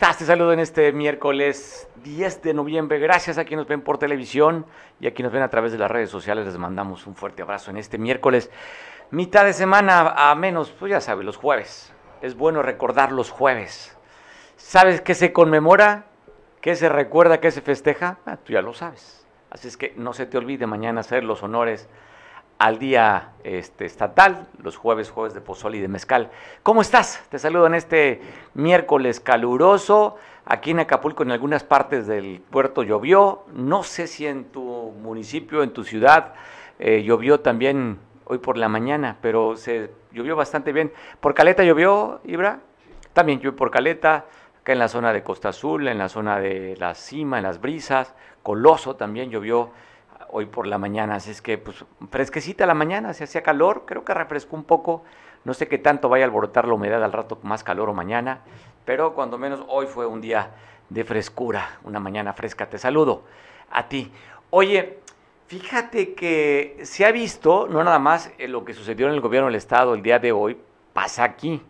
estás? Te saludo en este miércoles 10 de noviembre. Gracias a quienes nos ven por televisión y a quienes nos ven a través de las redes sociales. Les mandamos un fuerte abrazo en este miércoles. Mitad de semana a menos, pues ya sabes, los jueves. Es bueno recordar los jueves. ¿Sabes qué se conmemora? ¿Qué se recuerda? ¿Qué se festeja? Ah, tú ya lo sabes. Así es que no se te olvide mañana hacer los honores al día este, estatal, los jueves, jueves de pozol y de mezcal. ¿Cómo estás? Te saludo en este miércoles caluroso. Aquí en Acapulco, en algunas partes del puerto llovió. No sé si en tu municipio, en tu ciudad, eh, llovió también hoy por la mañana, pero se llovió bastante bien. ¿Por Caleta llovió, Ibra? También llovió por Caleta, acá en la zona de Costa Azul, en la zona de la Cima, en las Brisas. Coloso también llovió hoy por la mañana, así es que pues fresquecita la mañana, se hacía calor, creo que refrescó un poco, no sé qué tanto vaya a alborotar la humedad al rato más calor o mañana, pero cuando menos hoy fue un día de frescura, una mañana fresca. Te saludo a ti. Oye, fíjate que se ha visto, no nada más lo que sucedió en el gobierno del estado el día de hoy, pasa aquí,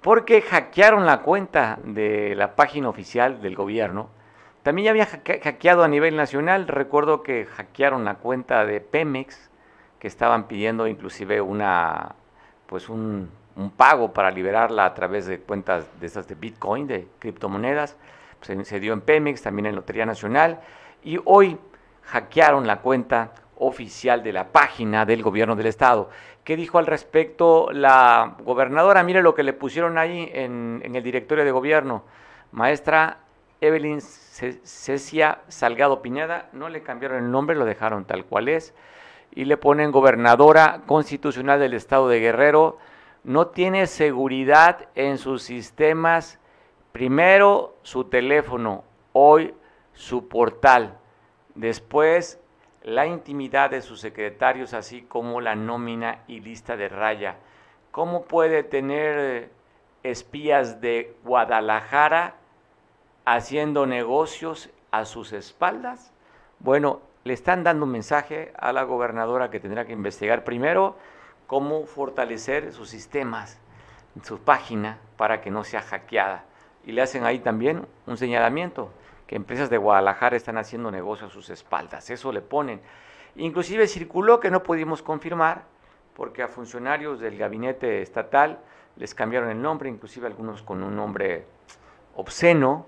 porque hackearon la cuenta de la página oficial del gobierno también ya había hackeado a nivel nacional. Recuerdo que hackearon la cuenta de Pemex, que estaban pidiendo inclusive una, pues un, pago para liberarla a través de cuentas de esas de Bitcoin, de criptomonedas. Se dio en Pemex, también en Lotería Nacional. Y hoy hackearon la cuenta oficial de la página del gobierno del estado. ¿Qué dijo al respecto la gobernadora? Mire lo que le pusieron ahí en el directorio de gobierno. Maestra Evelyn Cecia Salgado Piñada, no le cambiaron el nombre, lo dejaron tal cual es, y le ponen gobernadora constitucional del estado de Guerrero, no tiene seguridad en sus sistemas, primero su teléfono, hoy su portal, después la intimidad de sus secretarios, así como la nómina y lista de raya. ¿Cómo puede tener espías de Guadalajara haciendo negocios a sus espaldas? Bueno, le están dando un mensaje a la gobernadora que tendrá que investigar primero cómo fortalecer sus sistemas, su página, para que no sea hackeada. Y le hacen ahí también un señalamiento, que empresas de Guadalajara están haciendo negocios a sus espaldas. Eso le ponen. Inclusive circuló que no pudimos confirmar, porque a funcionarios del gabinete estatal les cambiaron el nombre, inclusive algunos con un nombre obsceno,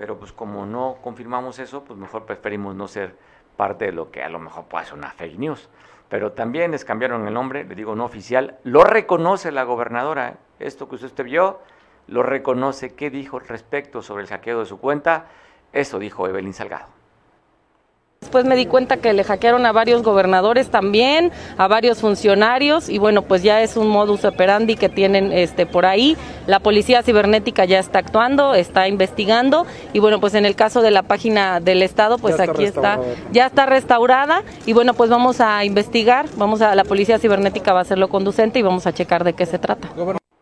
pero pues como no confirmamos eso, pues mejor preferimos no ser parte de lo que a lo mejor puede ser una fake news. Pero también les cambiaron el nombre, le digo no oficial, lo reconoce la gobernadora, ¿eh? esto que usted vio, lo reconoce, ¿qué dijo respecto sobre el saqueo de su cuenta? Eso dijo Evelyn Salgado. Después me di cuenta que le hackearon a varios gobernadores también, a varios funcionarios y bueno, pues ya es un modus operandi que tienen este por ahí. La policía cibernética ya está actuando, está investigando y bueno, pues en el caso de la página del estado, pues aquí está, ya está restaurada y bueno, pues vamos a investigar, vamos a la policía cibernética va a hacerlo conducente y vamos a checar de qué se trata.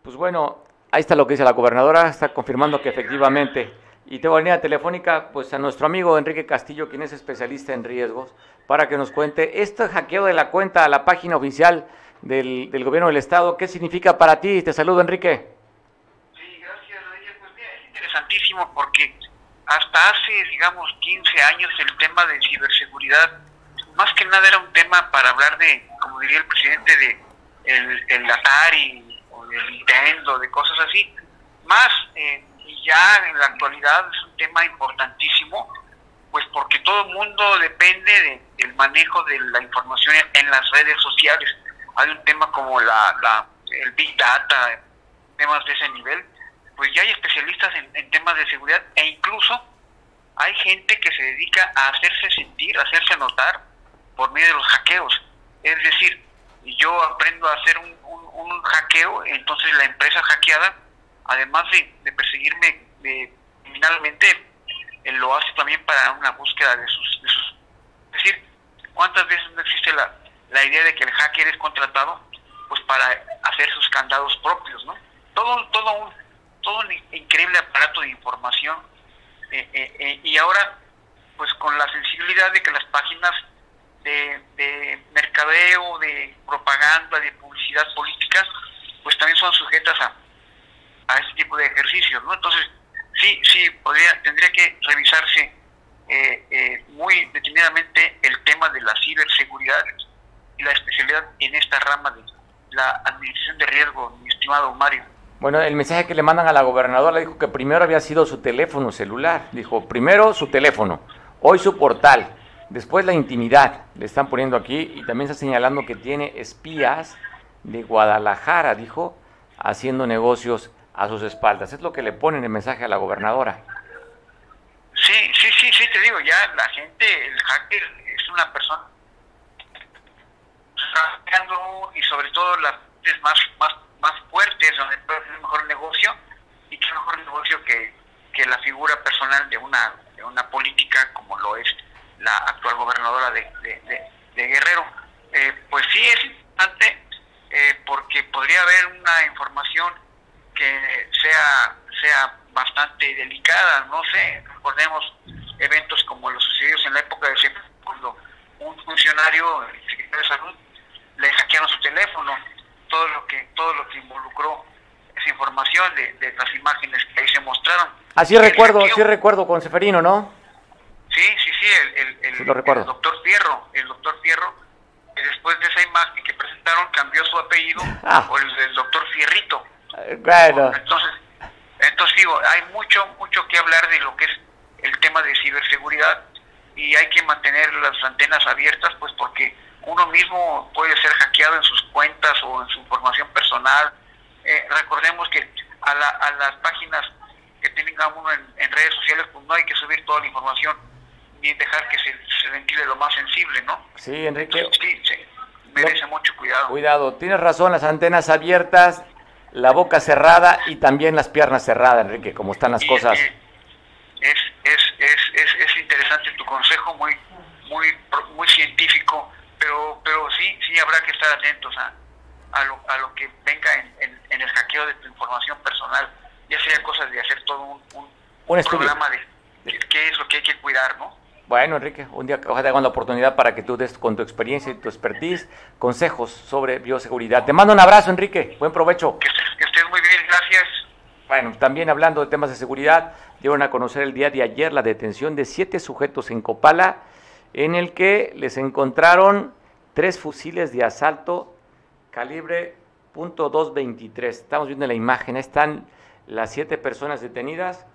Pues bueno, ahí está lo que dice la gobernadora, está confirmando que efectivamente y tengo línea telefónica pues a nuestro amigo Enrique Castillo, quien es especialista en riesgos, para que nos cuente este hackeo de la cuenta a la página oficial del, gobierno del Estado. ¿Qué significa para ti? Te saludo, Enrique. Sí, gracias, Pues es interesantísimo porque hasta hace, digamos, 15 años el tema de ciberseguridad, más que nada era un tema para hablar de, como diría el presidente, de el, el Atari o del Nintendo, de cosas así. Más... Eh, ya en la actualidad es un tema importantísimo, pues porque todo el mundo depende del manejo de la información en, las redes sociales. Hay un tema como la, el Big Data, temas de ese nivel, pues ya hay especialistas en, temas de seguridad e incluso hay gente que se dedica a hacerse sentir, hacerse notar por medio de los hackeos. Es decir, yo aprendo a hacer un, un hackeo, entonces la empresa hackeada además de, perseguirme criminalmente, él lo hace también para una búsqueda de sus, Es decir, ¿cuántas veces no existe la, la idea de que el hacker es contratado pues para hacer sus candados propios, ¿no? Todo, todo, un, todo un increíble aparato de información eh, eh, eh, y ahora pues con la sensibilidad de que las páginas de, de mercadeo, de propaganda, de publicidad política, pues también son sujetas a, a ese tipo de ejercicios, ¿no? Entonces, sí, sí, podría, tendría que revisarse eh, eh, muy detenidamente el tema de la ciberseguridad y la especialidad en esta rama de la administración de riesgo, mi estimado Mario. Bueno, el mensaje que le mandan a la gobernadora dijo que primero había sido su teléfono celular. Dijo, primero su teléfono, hoy su portal, después la intimidad, le están poniendo aquí, y también está señalando que tiene espías de Guadalajara, dijo, haciendo negocios a sus espaldas. Es lo que le ponen el mensaje a la gobernadora. Sí, sí, sí, sí, te digo, ya la gente, el hacker es una persona y sobre todo las más, más, más fuertes, donde puede hacer mejor negocio, y qué mejor negocio que, que la figura personal de una, de una política como lo es la actual gobernadora de, de, Guerrero. Eh, pues sí es importante eh, porque podría haber una información que sea, sea bastante delicada, no sé, recordemos eventos como los sucedidos en la época de cuando un funcionario, el secretario de salud, le hackearon su teléfono, todo lo que, todo lo que involucró esa información de, las imágenes que ahí se mostraron. Así recuerdo, sí recuerdo con Seferino, ¿no? Sí, sí, sí, el, el, doctor Fierro, el doctor Fierro, después de esa imagen que presentaron cambió su apellido ah. por el del doctor Fierrito. Bueno. Entonces, entonces digo, hay mucho, mucho que hablar de lo que es el tema de ciberseguridad y hay que mantener las antenas abiertas, pues porque uno mismo puede ser hackeado en sus cuentas o en su información personal. Eh, recordemos que a, las páginas que tenga uno en, redes sociales, pues no hay que subir toda la información ni dejar que se, ventile lo más sensible, ¿no? Sí, Enrique. sí, sí, merece mucho cuidado. Cuidado, tienes razón, las antenas abiertas, la boca cerrada y también las piernas cerradas, Enrique, como están las cosas. Es, es, es, es, interesante tu consejo, muy, muy, muy científico pero pero sí sí habrá que estar atentos a, a, lo, a lo que venga en, en, el hackeo de tu información personal, ya sea cosas de hacer todo un, un, programa de, qué es lo que hay que cuidar, ¿no? Bueno, Enrique, un día ojalá te hagan la oportunidad para que tú des con tu experiencia y tu expertise consejos sobre bioseguridad. Te mando un abrazo, Enrique. Buen provecho. Que estés, que estés muy bien, gracias. Bueno, también hablando de temas de seguridad, dieron a conocer el día de ayer la detención de siete sujetos en Copala en el que les encontraron tres fusiles de asalto calibre .223. Estamos viendo la imagen, están las siete personas detenidas.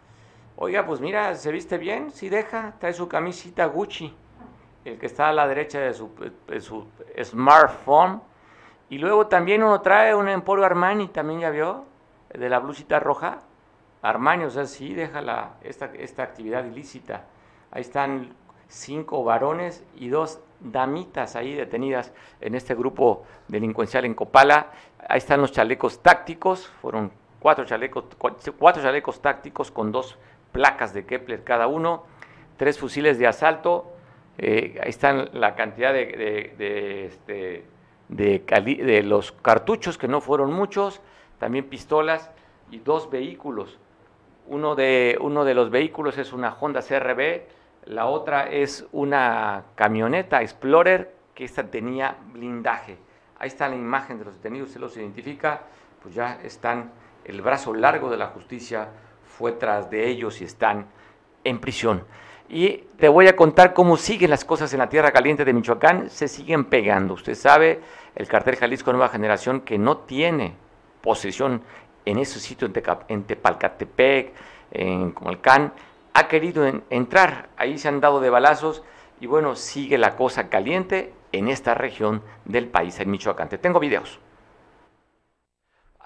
Oiga, pues mira, se viste bien, si deja, trae su camisita Gucci, el que está a la derecha de su, smartphone. Y luego también uno trae un Emporio Armani, también ya vio, de la blusita roja. Armani, o sea, sí, deja la, esta, esta actividad ilícita. Ahí están cinco varones y dos damitas ahí detenidas en este grupo delincuencial en Copala. Ahí están los chalecos tácticos, fueron cuatro chalecos, cuatro chalecos tácticos con dos placas de Kepler cada uno, tres fusiles de asalto, eh, ahí están la cantidad de, de, este, de, los cartuchos, que no fueron muchos, también pistolas y dos vehículos. Uno de, uno de los vehículos es una Honda CRB, la otra es una camioneta Explorer que esta tenía blindaje. Ahí está la imagen de los detenidos, se los identifica, pues ya están, el brazo largo de la justicia fue tras de ellos y están en prisión. Y te voy a contar cómo siguen las cosas en la tierra caliente de Michoacán, se siguen pegando. Usted sabe, el cartel Jalisco Nueva Generación que no tiene posesión en ese sitio en, Tepalcatepec, en Comalcán, ha querido entrar. Ahí se han dado de balazos y bueno, sigue la cosa caliente en esta región del país, en Michoacán. Te tengo videos.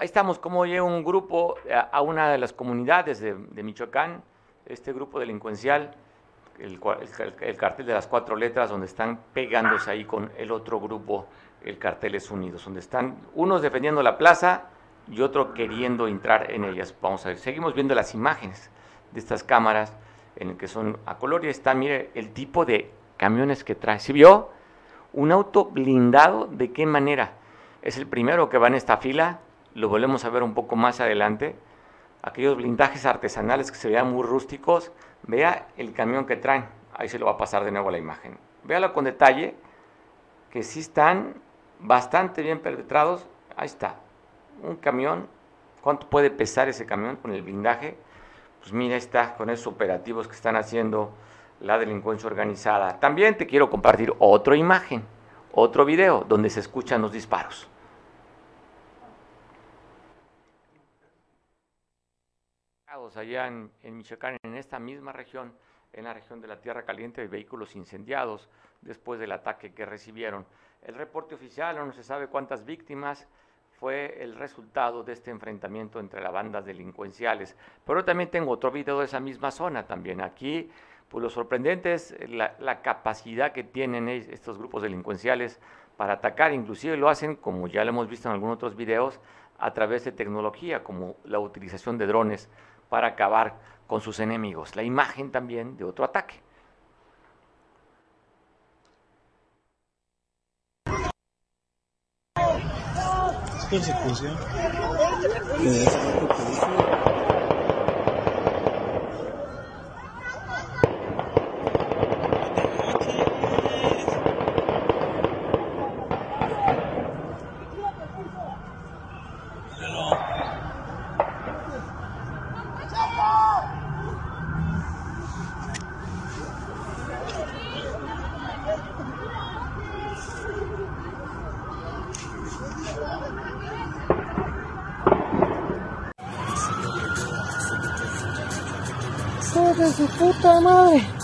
Ahí estamos, como llega un grupo a, una de las comunidades de, Michoacán, este grupo delincuencial, el, el, cartel de las cuatro letras, donde están pegándose ahí con el otro grupo, el Carteles Unidos, donde están unos defendiendo la plaza y otro queriendo entrar en ellas. Vamos a ver, seguimos viendo las imágenes de estas cámaras en el que son a color y está, mire, el tipo de camiones que trae. ¿Sí vio? Un auto blindado, ¿de qué manera? Es el primero que va en esta fila, lo volvemos a ver un poco más adelante. Aquellos blindajes artesanales que se vean muy rústicos, vea el camión que traen, ahí se lo va a pasar de nuevo la imagen. Véalo con detalle, que sí están bastante bien perpetrados. Ahí está, un camión, ¿cuánto puede pesar ese camión con el blindaje? pues mira, está con esos operativos que están haciendo la delincuencia organizada. También te quiero compartir otra imagen, otro video donde se escuchan los disparos. Allá en, Michoacán, en esta misma región, en la región de la Tierra Caliente, de vehículos incendiados después del ataque que recibieron. El reporte oficial, no se sabe cuántas víctimas, fue el resultado de este enfrentamiento entre las bandas delincuenciales. Pero también tengo otro video de esa misma zona también. Aquí, pues lo sorprendente es la, la capacidad que tienen estos grupos delincuenciales para atacar. Inclusive lo hacen, como ya lo hemos visto en algunos otros videos, a través de tecnología, como la utilización de drones para acabar con sus enemigos. La imagen también de otro ataque. de su puta madre!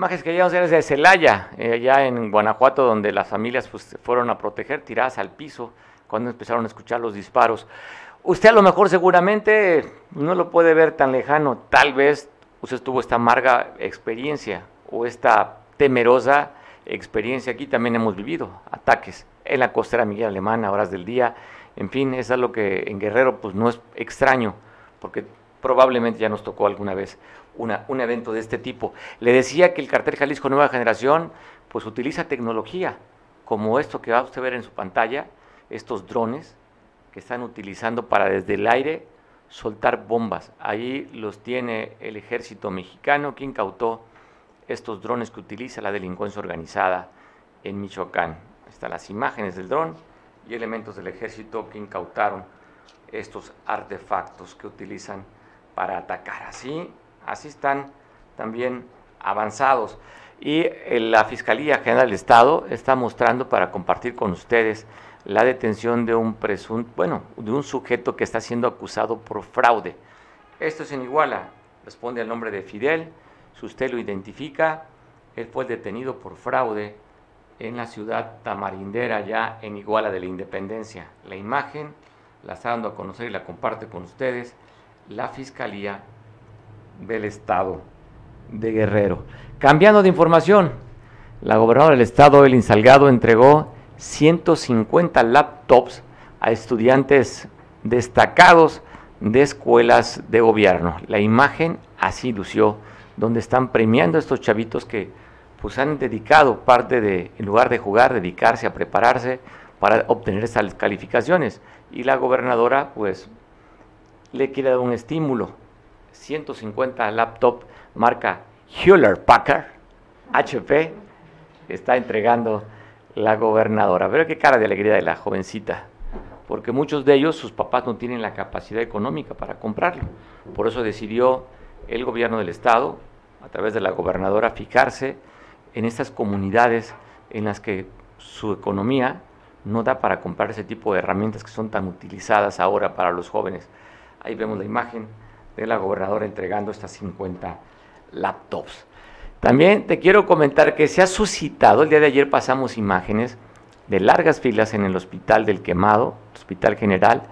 Imágenes que llevamos desde Celaya, eh, allá en Guanajuato, donde las familias pues, fueron a proteger, tiradas al piso, cuando empezaron a escuchar los disparos. Usted a lo mejor seguramente no lo puede ver tan lejano, tal vez usted tuvo esta amarga experiencia o esta temerosa experiencia. Aquí también hemos vivido ataques en la costera Miguel Alemana, horas del día, en fin, es algo que en Guerrero pues no es extraño, porque probablemente ya nos tocó alguna vez un evento de este tipo. Le decía que el cartel Jalisco Nueva Generación pues utiliza tecnología como esto que va a usted ver en su pantalla, estos drones que están utilizando para desde el aire soltar bombas. Ahí los tiene el ejército mexicano que incautó estos drones que utiliza la delincuencia organizada en Michoacán. Están las imágenes del dron y elementos del ejército que incautaron estos artefactos que utilizan para atacar. Así así están también avanzados. Y eh, la Fiscalía General del Estado está mostrando para compartir con ustedes la detención de un presunto, bueno, de un sujeto que está siendo acusado por fraude. Esto es en Iguala, responde al nombre de Fidel, si usted lo identifica, él fue detenido por fraude en la ciudad tamarindera, ya en Iguala de la Independencia. La imagen la está dando a conocer y la comparte con ustedes la Fiscalía del Estado de Guerrero. Cambiando de información, la gobernadora del Estado, Elin Salgado, entregó 150 laptops a estudiantes destacados de escuelas de gobierno. La imagen así lució, donde están premiando a estos chavitos que pues han dedicado parte de, en lugar de jugar, dedicarse a prepararse para obtener estas calificaciones. Y la gobernadora pues le quiere dar un estímulo 150 laptop marca Hewlett Packard, HP, está entregando la gobernadora. Pero qué cara de alegría de la jovencita, porque muchos de ellos, sus papás no tienen la capacidad económica para comprarlo. Por eso decidió el gobierno del estado, a través de la gobernadora, fijarse en estas comunidades en las que su economía no da para comprar ese tipo de herramientas que son tan utilizadas ahora para los jóvenes. Ahí vemos la imagen de la gobernadora entregando estas 50 laptops. También te quiero comentar que se ha suscitado, el día de ayer pasamos imágenes de largas filas en el hospital del quemado, hospital general,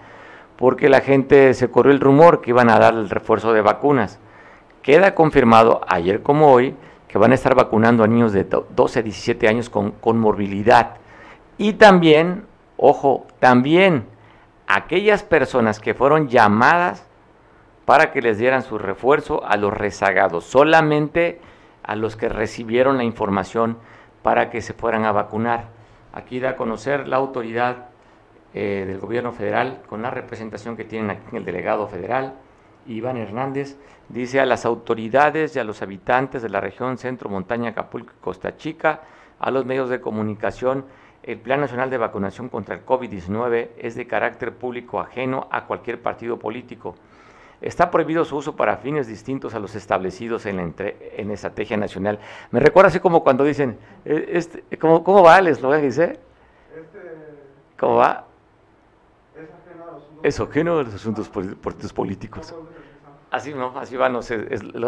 porque la gente se corrió el rumor que iban a dar el refuerzo de vacunas. Queda confirmado ayer como hoy que van a estar vacunando a niños de 12 a 17 años con, con morbilidad. Y también, ojo, también aquellas personas que fueron llamadas para que les dieran su refuerzo a los rezagados, solamente a los que recibieron la información para que se fueran a vacunar. Aquí da a conocer la autoridad eh, del gobierno federal con la representación que tienen aquí en el delegado federal, Iván Hernández, dice a las autoridades y a los habitantes de la región Centro Montaña, Acapulco y Costa Chica, a los medios de comunicación, el Plan Nacional de Vacunación contra el COVID-19 es de carácter público ajeno a cualquier partido político. Está prohibido su uso para fines distintos a los establecidos en la, en estrategia nacional. Me recuerda así como cuando dicen, eh, este, ¿cómo, ¿cómo, va el eslogan? Dice, ¿cómo va? Es ajeno a los asuntos políticos. Así no, así van los,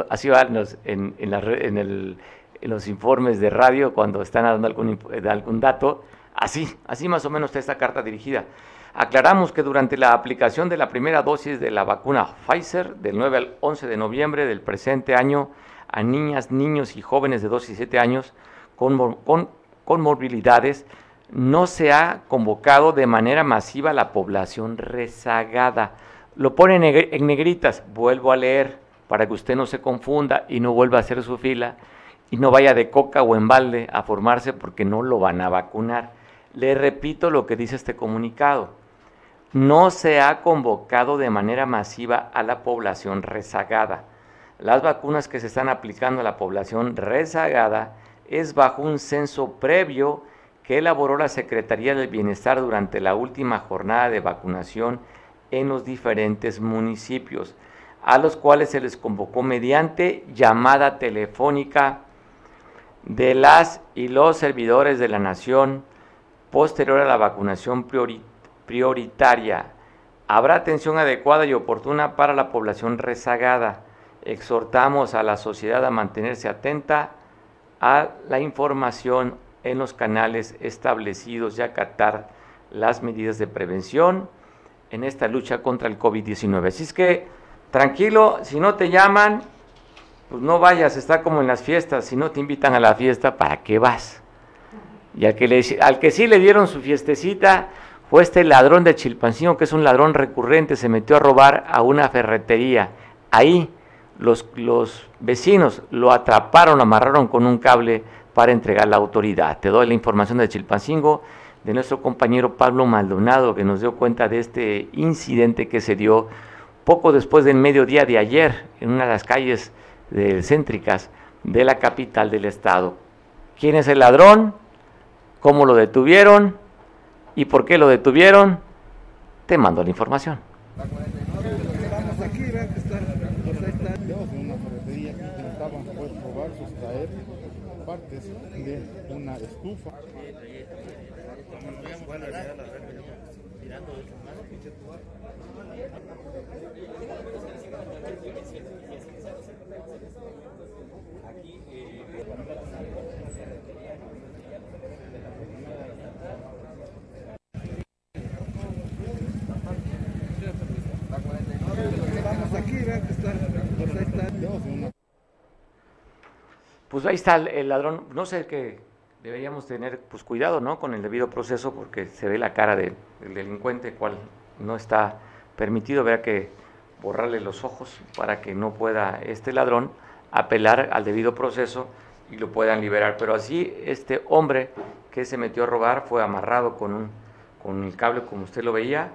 así van en, en, la, en, el, en, los informes de radio cuando están dando algún, algún dato. Así, así más o menos está esta carta dirigida. Aclaramos que durante la aplicación de la primera dosis de la vacuna Pfizer del 9 al 11 de noviembre del presente año a niñas, niños y jóvenes de 2 y 7 años con, con, con morbilidades, no se ha convocado de manera masiva la población rezagada. Lo pone en negritas, vuelvo a leer para que usted no se confunda y no vuelva a hacer su fila y no vaya de coca o en balde a formarse porque no lo van a vacunar. Le repito lo que dice este comunicado. No se ha convocado de manera masiva a la población rezagada. Las vacunas que se están aplicando a la población rezagada es bajo un censo previo que elaboró la Secretaría del Bienestar durante la última jornada de vacunación en los diferentes municipios, a los cuales se les convocó mediante llamada telefónica de las y los servidores de la nación posterior a la vacunación prioritaria. Habrá atención adecuada y oportuna para la población rezagada. Exhortamos a la sociedad a mantenerse atenta a la información en los canales establecidos y acatar las medidas de prevención en esta lucha contra el COVID-19. Así es que tranquilo, si no te llaman, pues no vayas, está como en las fiestas, si no te invitan a la fiesta, ¿para qué vas? Y que, le, al que sí le dieron su fiestecita fue este ladrón de Chilpancingo, que es un ladrón recurrente, se metió a robar a una ferretería. Ahí los, los vecinos lo atraparon, amarraron con un cable para entregar la autoridad. Te doy la información de Chilpancingo de nuestro compañero Pablo Maldonado, que nos dio cuenta de este incidente que se dio poco después del mediodía de ayer en una de las calles céntricas de la capital del estado. ¿Quién es el ladrón? ¿Cómo lo detuvieron? ¿Y por qué lo detuvieron? Te mando la información. partes de una estufa. Pues ahí está el, ladrón, no sé qué deberíamos tener pues cuidado, ¿no? Con el debido proceso porque se ve la cara del delincuente, cual no está permitido, vea que borrarle los ojos para que no pueda este ladrón apelar al debido proceso y lo puedan liberar. Pero así este hombre que se metió a robar fue amarrado con, un, con el cable como usted lo veía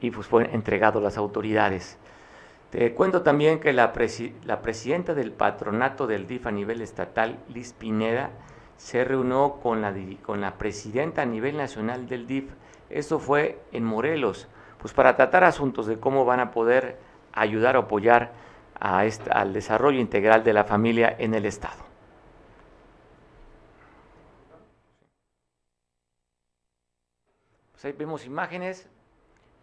y pues fue entregado a las autoridades. Te cuento también que la, la presidenta del patronato del DIF a nivel estatal, Liz Pineda, se reunió con la, con la presidenta a nivel nacional del DIF. Esto fue en Morelos, pues para tratar asuntos de cómo van a poder ayudar o apoyar a al desarrollo integral de la familia en el Estado. Pues ahí vemos imágenes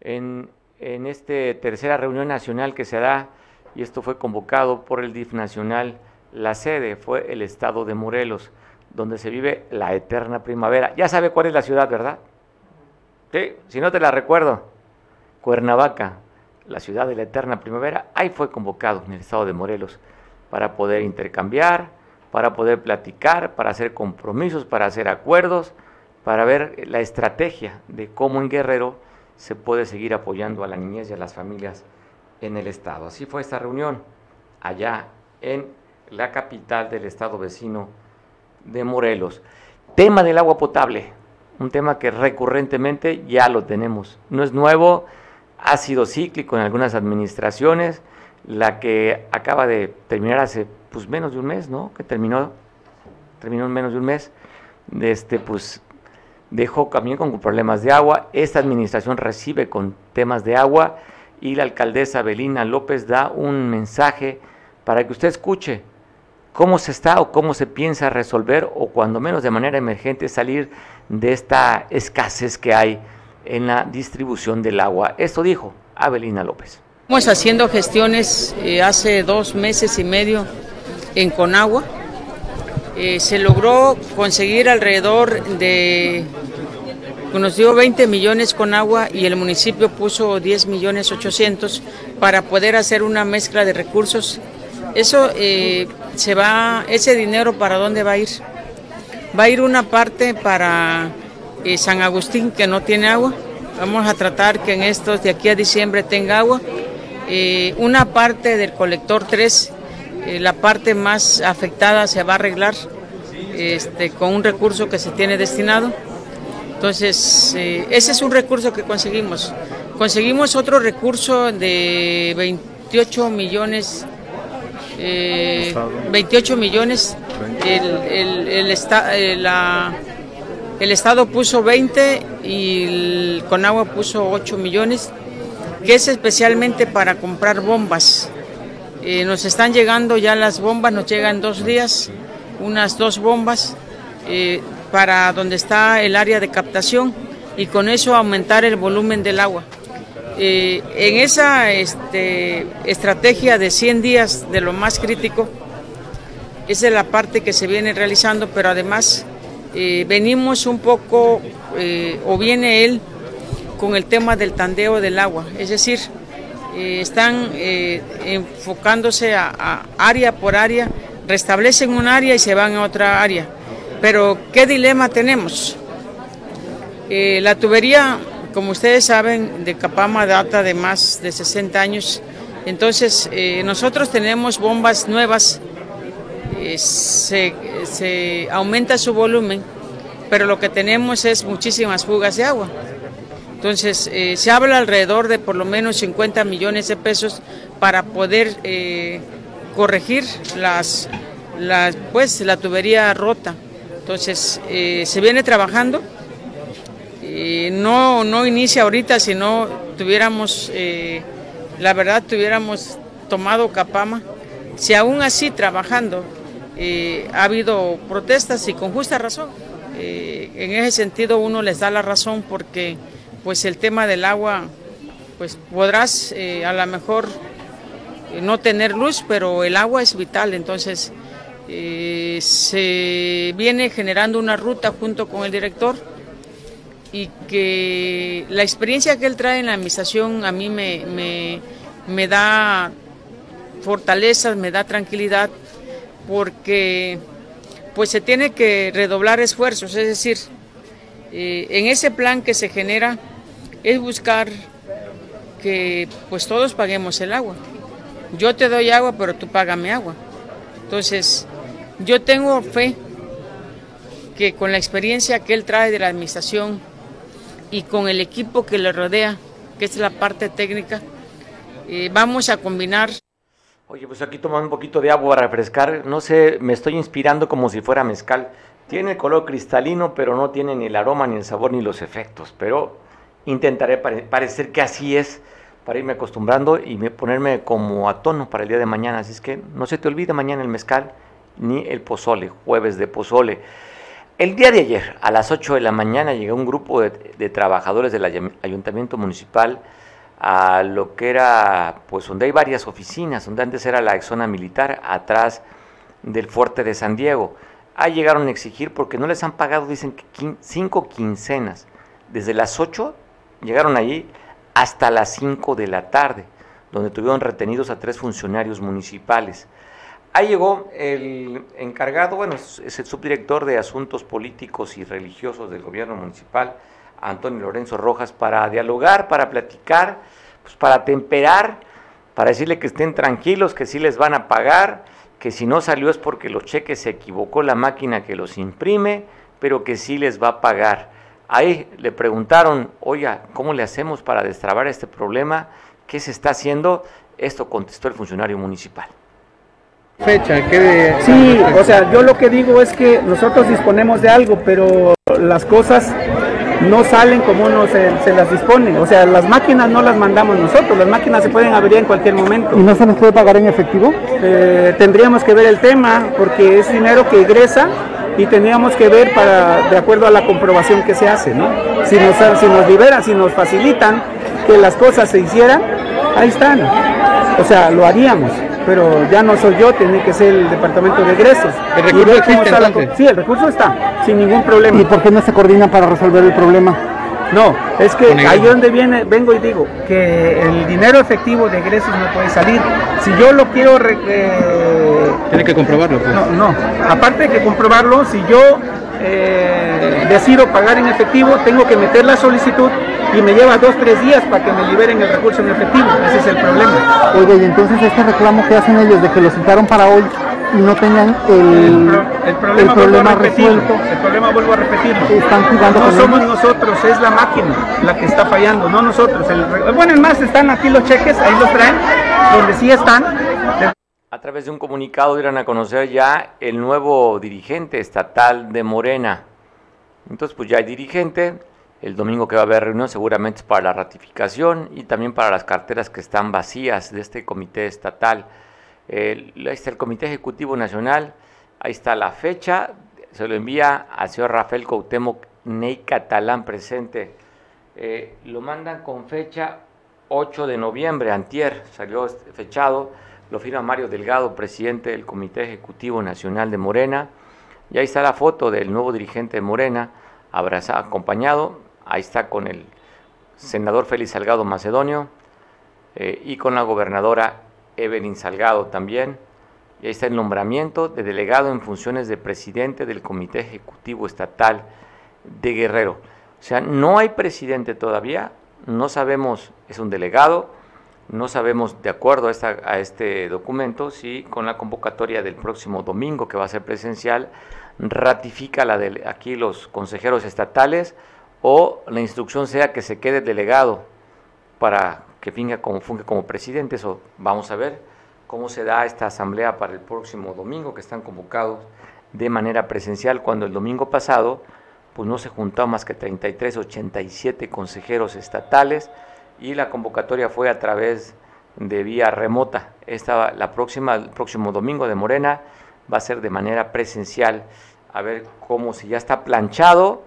en, en esta tercera reunión nacional que se da, y esto fue convocado por el DIF nacional, la sede fue el Estado de Morelos donde se vive la eterna primavera. Ya sabe cuál es la ciudad, ¿verdad? Sí, si no te la recuerdo, Cuernavaca, la ciudad de la eterna primavera, ahí fue convocado en el estado de Morelos para poder intercambiar, para poder platicar, para hacer compromisos, para hacer acuerdos, para ver la estrategia de cómo en Guerrero se puede seguir apoyando a la niñez y a las familias en el estado. Así fue esta reunión allá en la capital del estado vecino de Morelos. Tema del agua potable, un tema que recurrentemente ya lo tenemos. No es nuevo, ha sido cíclico en algunas administraciones, la que acaba de terminar hace pues menos de un mes, ¿no? Que terminó, terminó en menos de un mes, este, pues dejó también con problemas de agua. Esta administración recibe con temas de agua y la alcaldesa Belina López da un mensaje para que usted escuche cómo se está o cómo se piensa resolver o cuando menos de manera emergente salir de esta escasez que hay en la distribución del agua. Esto dijo Abelina López. Estamos haciendo gestiones eh, hace dos meses y medio en Conagua. Eh, se logró conseguir alrededor de, nos dio 20 millones con agua y el municipio puso 10 millones 800 para poder hacer una mezcla de recursos. Eso eh, se va, ese dinero para dónde va a ir? Va a ir una parte para San Agustín que no tiene agua. Vamos a tratar que en estos de aquí a diciembre tenga agua. una parte del colector 3 eh, la parte más afectada se va a arreglar este, con un recurso que se tiene destinado. Entonces, eh, ese es un recurso que conseguimos. Conseguimos otro recurso de 28 millones. 28 eh, millones. El, el, el Estado puso 20 y el Conagua puso 8 millones, que es especialmente para comprar bombas eh, nos están llegando ya las bombas, nos llegan dos días, unas dos bombas eh, para donde está el área de captación y con eso aumentar el volumen del agua. Eh, en esa este, estrategia de 100 días de lo más crítico, esa es la parte que se viene realizando, pero además venimos un poco, o viene él, con el tema del tandeo del agua, es decir, eh, están eh, enfocándose a, área por área, restablecen un área y se van a otra área. Pero, ¿qué dilema tenemos? Eh, la tubería, como ustedes saben, de Capama data de más de 60 años. Entonces, nosotros tenemos bombas nuevas, se, se aumenta su volumen, pero lo que tenemos es muchísimas fugas de agua. Entonces, eh, se habla alrededor de por lo menos 50 millones de pesos para poder eh, corregir las, pues, la tubería rota. Entonces, eh, se viene trabajando. no, no inicia ahorita, si no tuviéramos, la verdad, tuviéramos tomado Capama. Si aún así trabajando ha habido protestas y con justa razón. en ese sentido uno les da la razón porque pues el tema del agua, pues podrás eh, a lo mejor eh, no tener luz, pero el agua es vital, entonces eh, se viene generando una ruta junto con el director y que la experiencia que él trae en la administración a mí me, me, me da fortaleza, me da tranquilidad, porque pues se tiene que redoblar esfuerzos, es decir, en ese plan que se genera, es buscar que pues todos paguemos el agua. Yo te doy agua, pero tú págame agua. Entonces, yo tengo fe que con la experiencia que él trae de la administración y con el equipo que le rodea, que es la parte técnica, eh, vamos a combinar. Oye, pues aquí tomando un poquito de agua a refrescar, no sé, me estoy inspirando como si fuera mezcal. Tiene el color cristalino, pero no tiene ni el aroma, ni el sabor, ni los efectos. Pero intentaré parecer que así es para irme acostumbrando y ponerme como a tono para el día de mañana. Así es que no se te olvide mañana el mezcal ni el pozole, jueves de pozole. El día de ayer, a las 8 de la mañana, llegó un grupo de, trabajadores del ayuntamiento municipal a lo que era, pues donde hay varias oficinas, donde antes era la zona militar, atrás del fuerte de San Diego. Ahí llegaron a exigir porque no les han pagado, dicen que cinco quincenas, desde las 8 Llegaron allí hasta las 5 de la tarde, donde tuvieron retenidos a tres funcionarios municipales. Ahí llegó el encargado, bueno, es el subdirector de Asuntos Políticos y Religiosos del Gobierno Municipal, Antonio Lorenzo Rojas, para dialogar, para platicar, pues para temperar, para decirle que estén tranquilos, que sí les van a pagar que si no salió es porque los cheques se equivocó la máquina que los imprime, pero que sí les va a pagar. Ahí le preguntaron, oiga, ¿cómo le hacemos para destrabar este problema? ¿Qué se está haciendo? Esto contestó el funcionario municipal. Fecha, ¿qué Sí, o sea, yo lo que digo es que nosotros disponemos de algo, pero las cosas no salen como uno se, las dispone. O sea, las máquinas no las mandamos nosotros, las máquinas se pueden abrir en cualquier momento. ¿Y no se nos puede pagar en efectivo? Eh, tendríamos que ver el tema, porque es dinero que ingresa y tendríamos que ver para, de acuerdo a la comprobación que se hace, ¿no? Si nos, si nos liberan, si nos facilitan que las cosas se hicieran, ahí están. O sea, lo haríamos pero ya no soy yo, tiene que ser el departamento de egresos. ¿El recurso existe Sí, el recurso está, sin ningún problema. ¿Y por qué no se coordina para resolver el problema? No, es que ahí donde viene, vengo y digo que el dinero efectivo de egresos no puede salir. Si yo lo quiero... Eh, Tiene que comprobarlo. Pues. No, no, aparte de que comprobarlo, si yo eh, decido pagar en efectivo, tengo que meter la solicitud y me lleva dos, tres días para que me liberen el recurso en efectivo. Ese es el problema. Oye, y entonces este reclamo que hacen ellos de que lo citaron para hoy y no tenían el, el, problema, problema resuelto. El problema vuelvo a repetirlo. Están jugando no somos nosotros, es la máquina la que está fallando, no nosotros. bueno, en más están aquí los cheques, ahí los traen, donde sí están. A través de un comunicado dieron a conocer ya el nuevo dirigente estatal de Morena. Entonces, pues ya hay dirigente, el domingo que va a haber reunión seguramente es para la ratificación y también para las carteras que están vacías de este comité estatal. ahí está el Comité Ejecutivo Nacional, ahí está la fecha, se lo envía al señor Rafael Coutemoc Ney Catalán presente. Eh, lo mandan con fecha 8 de noviembre, antier, salió fechado, lo firma Mario Delgado, presidente del Comité Ejecutivo Nacional de Morena, y ahí está la foto del nuevo dirigente de Morena, acompañado, ahí está con el senador Félix Salgado Macedonio eh, y con la gobernadora Evelyn Salgado también. Y ahí está el nombramiento de delegado en funciones de presidente del Comité Ejecutivo Estatal de Guerrero. O sea, no hay presidente todavía, no sabemos, es un delegado, no sabemos, de acuerdo a, a este documento, si con la convocatoria del próximo domingo, que va a ser presencial, ratifica la de aquí los consejeros estatales o la instrucción sea que se quede delegado para que finga como, funge como presidente. Eso vamos a ver cómo se da esta asamblea para el próximo domingo, que están convocados de manera presencial, cuando el domingo pasado pues no se juntaron más que 33, 87 consejeros estatales y la convocatoria fue a través de vía remota. Esta, la próxima, el próximo domingo de Morena va a ser de manera presencial, a ver cómo si ya está planchado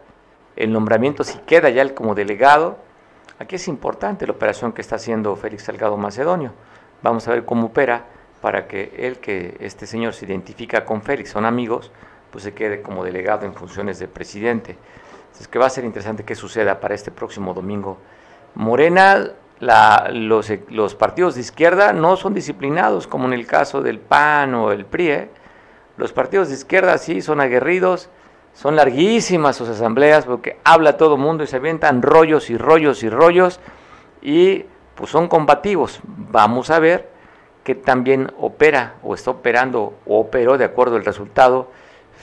el nombramiento si queda ya él como delegado. Aquí es importante la operación que está haciendo Félix Salgado Macedonio. Vamos a ver cómo opera para que él, que este señor se identifica con Félix, son amigos, pues se quede como delegado en funciones de presidente. Es que va a ser interesante qué suceda para este próximo domingo. Morena, los, partidos de izquierda no son disciplinados, como en el caso del PAN o el PRI. ¿eh? Los partidos de izquierda sí son aguerridos, son larguísimas sus asambleas porque habla todo mundo y se avientan rollos y rollos y rollos y pues son combativos. Vamos a ver que también opera o está operando o operó de acuerdo al resultado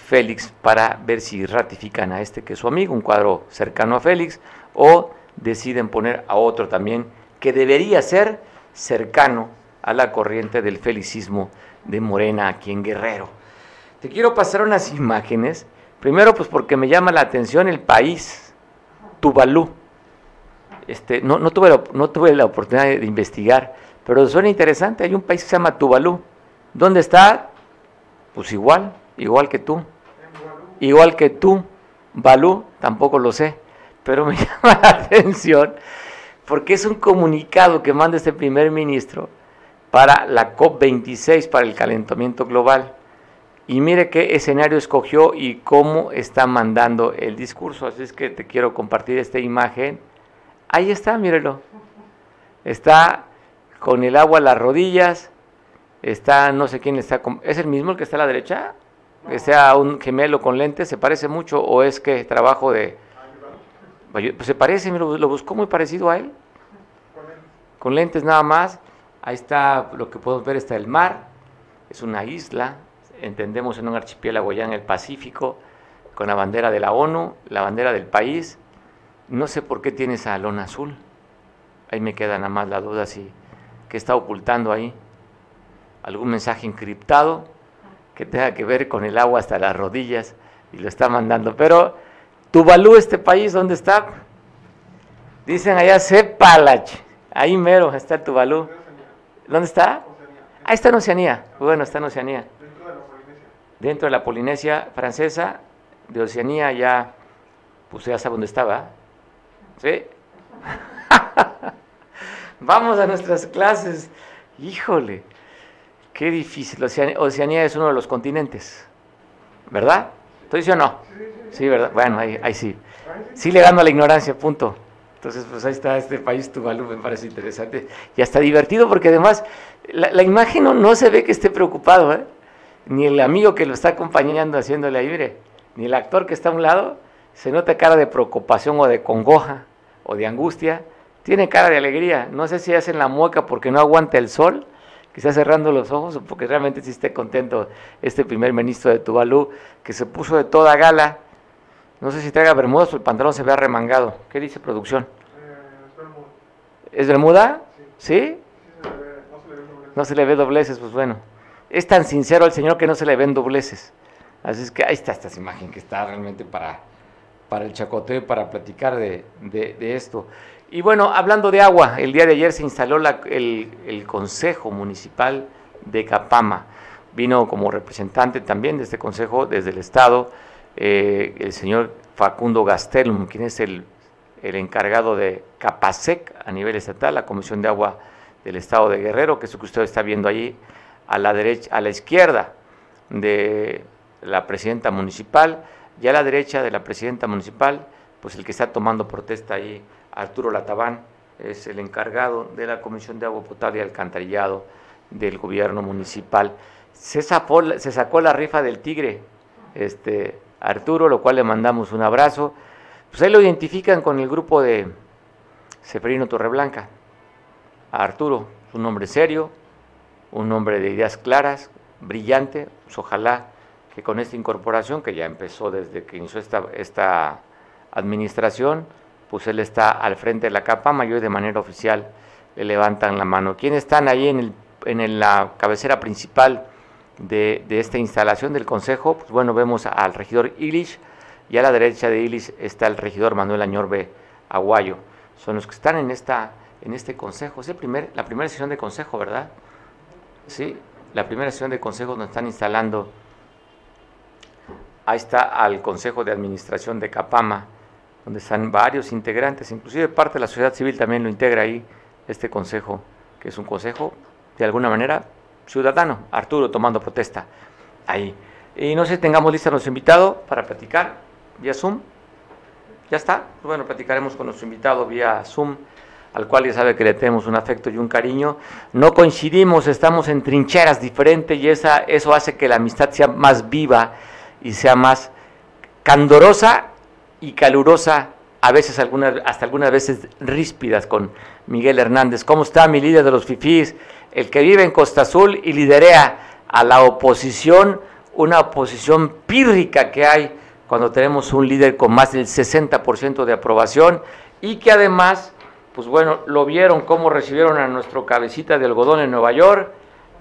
Félix para ver si ratifican a este que es su amigo, un cuadro cercano a Félix, o deciden poner a otro también que debería ser cercano a la corriente del felicismo de Morena aquí en Guerrero. Te quiero pasar unas imágenes Primero, pues porque me llama la atención el país, Tuvalu. Este, no, no, tuve la, no tuve la oportunidad de investigar, pero suena interesante. Hay un país que se llama Tuvalu. ¿Dónde está? Pues igual, igual que tú. Igual que tú. Balú, tampoco lo sé, pero me llama la atención porque es un comunicado que manda este primer ministro para la COP26, para el calentamiento global. Y mire qué escenario escogió y cómo está mandando el discurso. Así es que te quiero compartir esta imagen. Ahí está, mírelo. Está con el agua a las rodillas. Está, no sé quién está. ¿Es el mismo el que está a la derecha? Que sea un gemelo con lentes. ¿Se parece mucho o es que trabajo de.? Pues se parece, lo, buscó muy parecido a él. Con lentes nada más. Ahí está lo que podemos ver: está el mar es una isla, entendemos en un archipiélago ya en el Pacífico, con la bandera de la ONU, la bandera del país. No sé por qué tiene esa lona azul. Ahí me queda nada más la duda si está ocultando ahí algún mensaje encriptado que tenga que ver con el agua hasta las rodillas y lo está mandando. Pero Tuvalu, este país, ¿dónde está? Dicen allá Sepalach, ahí mero está Tuvalu. ¿Dónde está? Ahí está en Oceanía. Bueno, está en Oceanía. Dentro de la Polinesia francesa, de Oceanía ya, pues ya sabe dónde estaba. ¿Sí? Vamos a nuestras clases. Híjole, qué difícil. Oceanía, es uno de los continentes, ¿verdad? ¿Estoy diciendo o no? Sí, ¿verdad? Bueno, ahí, ahí sí. Sí le dando a la ignorancia, punto. Entonces, pues ahí está este país Tuvalu, me parece interesante. Y hasta divertido porque además la, imagen no, se ve que esté preocupado, ¿eh? Ni el amigo que lo está acompañando haciéndole ahí, mire, ni el actor que está a un lado, se nota cara de preocupación o de congoja o de angustia tiene cara de alegría. No sé si hacen la mueca porque no aguanta el sol, está cerrando los ojos, o porque realmente sí esté contento este primer ministro de Tuvalu, que se puso de toda gala. No sé si traiga bermudas o el pantalón se vea remangado. ¿Qué dice producción? ¿Es bermuda? ¿Sí? No se le ve dobleces, pues bueno. Es tan sincero al Señor que no se le ven dobleces. Así es que ahí está esta imagen que está realmente para, para el chacoteo y para platicar de, de esto. Y bueno, hablando de agua, el día de ayer se instaló el, Consejo Municipal de Capama. Vino como representante también de este consejo desde el Estado eh, el señor Facundo Gastelum, quien es el, encargado de Capasec a nivel estatal, la Comisión de Agua del Estado de Guerrero, que es lo que usted está viendo allí a la derecha, a la izquierda de la presidenta municipal y a la derecha de la presidenta municipal, pues el que está tomando protesta ahí Arturo Latabán es el encargado de la Comisión de Agua Potable y Alcantarillado del gobierno municipal. Se, se sacó la rifa del tigre, este Arturo, lo cual le mandamos un abrazo. Pues ahí lo identifican con el grupo de Seferino Torreblanca. A Arturo, un hombre serio, un hombre de ideas claras, brillante. Pues ojalá que con esta incorporación, que ya empezó desde que inició esta, esta administración, pues él está al frente de la capa mayor de manera oficial le levantan la mano. ¿Quiénes están ahí en, el, en la cabecera principal de, esta instalación del Consejo? Pues bueno, vemos al regidor Illich y a la derecha de Illich está el regidor Manuel Añorbe Aguayo. Son los que están en, esta, en este Consejo. Es el primer, la primera sesión de Consejo, ¿verdad? Sí, la primera sesión de Consejo donde están instalando. Ahí está al Consejo de Administración de Capama donde están varios integrantes, inclusive parte de la sociedad civil también lo integra ahí este consejo, que es un consejo de alguna manera ciudadano. Arturo tomando protesta ahí. Y no sé si tengamos lista a nuestro invitado para platicar vía Zoom. Ya está. Bueno, platicaremos con nuestro invitado vía Zoom, al cual ya sabe que le tenemos un afecto y un cariño. No coincidimos, estamos en trincheras diferentes y esa, eso hace que la amistad sea más viva y sea más candorosa y calurosa, a veces algunas, hasta algunas veces ríspidas con Miguel Hernández. ¿Cómo está mi líder de los FIFIs? El que vive en Costa Azul y liderea a la oposición, una oposición pírrica que hay cuando tenemos un líder con más del 60% de aprobación y que además, pues bueno, lo vieron cómo recibieron a nuestro cabecita de algodón en Nueva York,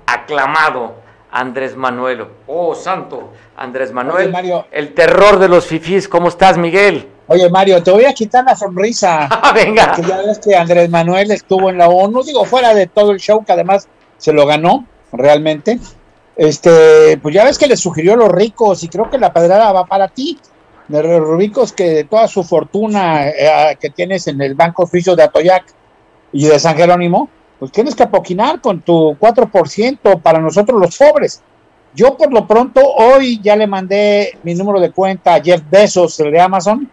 aclamado Andrés Manuel. Oh, santo, Andrés Manuel. el terror de los fifís. ¿Cómo estás, Miguel? Oye, Mario, te voy a quitar la sonrisa. Ah, venga. Porque ya ves que Andrés Manuel estuvo en la ONU, digo, fuera de todo el show, que además se lo ganó, realmente. Este, pues ya ves que le sugirió a los ricos, y creo que la pedrada va para ti. De los ricos que de toda su fortuna eh, que tienes en el Banco Oficio de Atoyac y de San Jerónimo, pues tienes que apoquinar con tu 4% para nosotros los pobres. Yo por lo pronto hoy ya le mandé mi número de cuenta a Jeff Bezos, el de Amazon,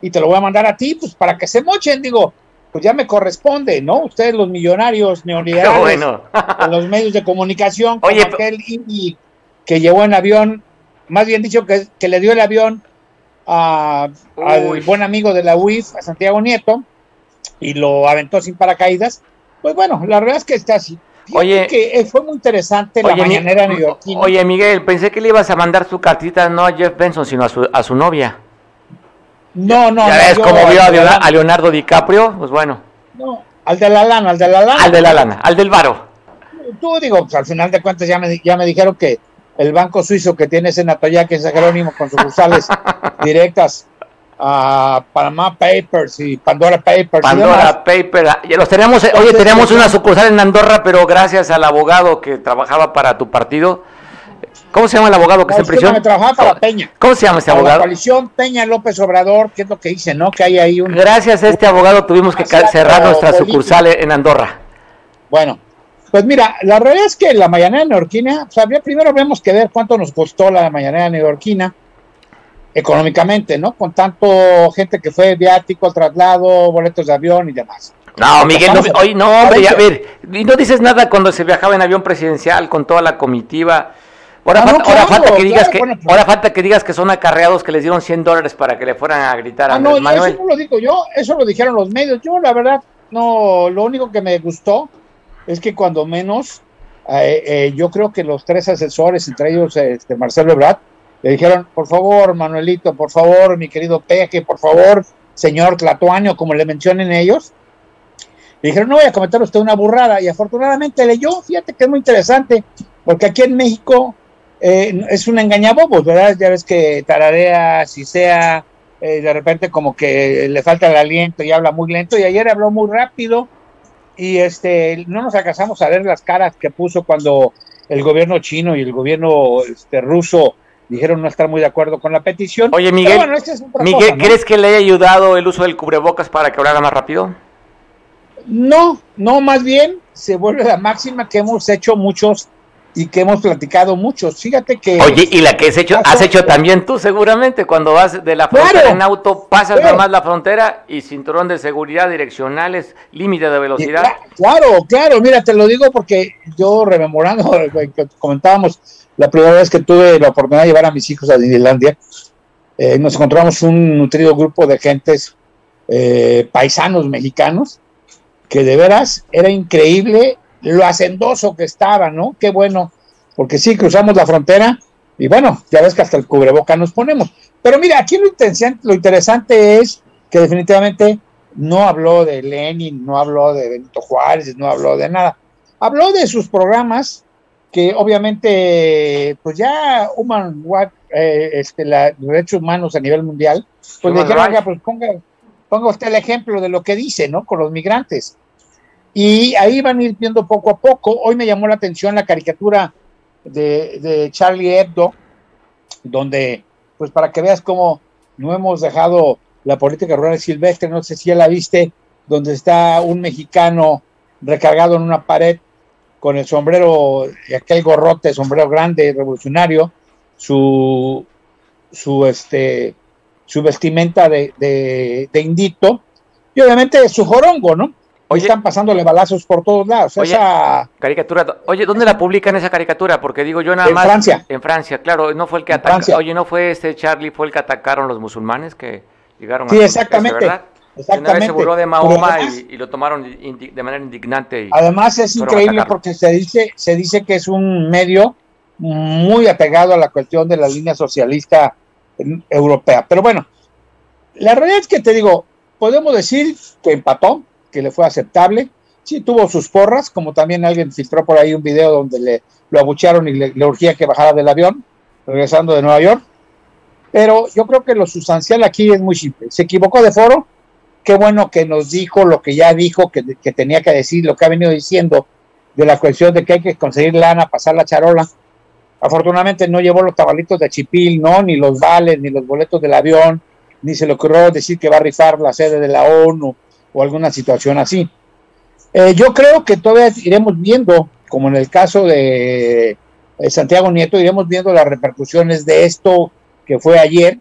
y te lo voy a mandar a ti, pues para que se mochen, digo, pues ya me corresponde, ¿no? Ustedes los millonarios neoliberales, bueno. los medios de comunicación, como aquel que llevó en avión, más bien dicho que, que le dio el avión a, al buen amigo de la UIF, a Santiago Nieto, y lo aventó sin paracaídas, pues bueno, la verdad es que está así. Oye, que eh, fue muy interesante la Oye, mañanera neoyorquina. Oye, Miguel, pensé que le ibas a mandar su cartita no a Jeff Benson, sino a su, a su novia. No, no, ya no, ves cómo vio a, Leonardo, DiCaprio, pues bueno, no, al de la lana, al de la lana. al de la lana, al del varo. Tú digo, pues, al final de cuentas ya me, ya me dijeron que el banco suizo que tiene ese Natoyac en San Jerónimo con sucursales directas a Panama Papers y Pandora Papers Pandora demás. Paper, ah, los tenemos, oye, Entonces, tenemos pues, una sucursal en Andorra, pero gracias al abogado que trabajaba para tu partido. ¿Cómo se llama el abogado que está en es que no, prisión? trabajaba para Peña. ¿Cómo se llama este Para la abogado? coalición Peña López Obrador, que es lo que dice, ¿no? Que hay ahí un... Gracias a este abogado tuvimos que cerrar nuestra político. sucursal en Andorra. Bueno, pues mira, la realidad es que la mañanera neoyorquina, o sea, primero vemos que ver cuánto nos costó la mañanera neoyorquina económicamente, ¿no? Con tanto gente que fue viático, traslado, boletos de avión y demás. No, Miguel, no, oye, no, hombre, a ver, y no dices nada cuando se viajaba en avión presidencial con toda la comitiva. Ahora, Ah, no, falta, ahora claro, falta que digas claro, que bueno, pues- ahora falta que digas que son acarreados que les dieron 100 dólares para que le fueran a gritar a Ah, no, Manuel. eso no lo digo yo, eso lo dijeron los medios. Yo, la verdad, no, lo único que me gustó es que cuando menos, eh, eh, yo creo que los tres asesores, entre ellos este, Marcelo Ebrard, le dijeron, por favor, Manuelito, por favor, mi querido Peje, por favor, señor Tlatuaño, como le mencionen ellos, le dijeron, no voy a cometer usted una burrada. Y afortunadamente leyó, fíjate que es muy interesante, porque aquí en México eh, es un engañabobos, ¿verdad? Ya ves que tararea, si sea, eh, de repente como que le falta el aliento y habla muy lento, y ayer habló muy rápido, y este no nos alcanzamos a ver las caras que puso cuando el gobierno chino y el gobierno este, ruso dijeron no estar muy de acuerdo con la petición. Oye, Miguel, bueno, es Miguel, cosa, ¿no? ¿crees que le haya ayudado el uso del cubrebocas para que hablara más rápido? No, no, más bien se vuelve la máxima que hemos hecho muchos y que hemos platicado muchos. Fíjate que... Oye, y la que has hecho, has hecho también tú seguramente, cuando vas de la frontera Claro. en auto, pasas Claro. nada más la frontera y cinturón de seguridad, direccionales, límite de velocidad. cla- Claro, claro, mira, te lo digo porque yo rememorando, comentábamos la primera vez que tuve la oportunidad de llevar a mis hijos a Disneylandia, eh, nos encontramos un nutrido grupo de gentes eh, paisanos mexicanos que de veras era increíble lo hacendoso que estaba, ¿no? Qué bueno, porque sí, cruzamos la frontera y bueno, ya ves que hasta el cubreboca nos ponemos. Pero mira, aquí lo interesante, lo interesante es que definitivamente no habló de Lenin, no habló de Benito Juárez, no habló de nada. Habló de sus programas que obviamente, pues ya Human Rights, eh, este, la, los derechos humanos a nivel mundial, pues dijeron. "Oiga, pues ponga, ponga usted el ejemplo de lo que dice, ¿no? Con los migrantes. Y ahí van a ir viendo poco a poco. Hoy me llamó la atención la caricatura de, Charlie Hebdo, donde, pues para que veas cómo no hemos dejado la política rural silvestre, no sé si ya la viste, donde está un mexicano recargado en una pared con el sombrero, aquel gorrote, sombrero grande, revolucionario, su, su, este, su vestimenta de, de, de indito, y obviamente su jorongo, ¿no? Oye. Están pasándole balazos por todos lados. Oye. Esa, Caricatura. Oye, ¿dónde la publican esa caricatura? Porque digo yo nada En más. Francia. En Francia, claro. No fue el que En atacaron. Francia. Oye, no fue este Charlie, fue el que atacaron los musulmanes que llegaron Sí, a. exactamente, ¿verdad? Una vez se exactamente. burló de Mahoma además- y, y lo tomaron de manera indignante. Y, Además es increíble porque se dice, se dice que es un medio muy apegado a la cuestión de la línea socialista europea. Pero bueno, la realidad es que te digo, podemos decir que empató, que le fue aceptable. Sí tuvo sus porras, como también alguien filtró por ahí un video donde le lo abuchearon y le, urgía que bajara del avión, regresando de Nueva York. Pero yo creo que lo sustancial aquí es muy simple. Se equivocó de foro, qué bueno que nos dijo lo que ya dijo que, que tenía que decir, lo que ha venido diciendo de la cuestión de que hay que conseguir lana, pasar la charola. Afortunadamente no llevó los tabalitos de chipil, no, ni los vales, ni los boletos del avión, ni se le ocurrió decir que va a rifar la sede de la ONU o alguna situación así. Eh, yo creo que todavía iremos viendo, como en el caso de eh, Santiago Nieto, iremos viendo las repercusiones de esto que fue ayer,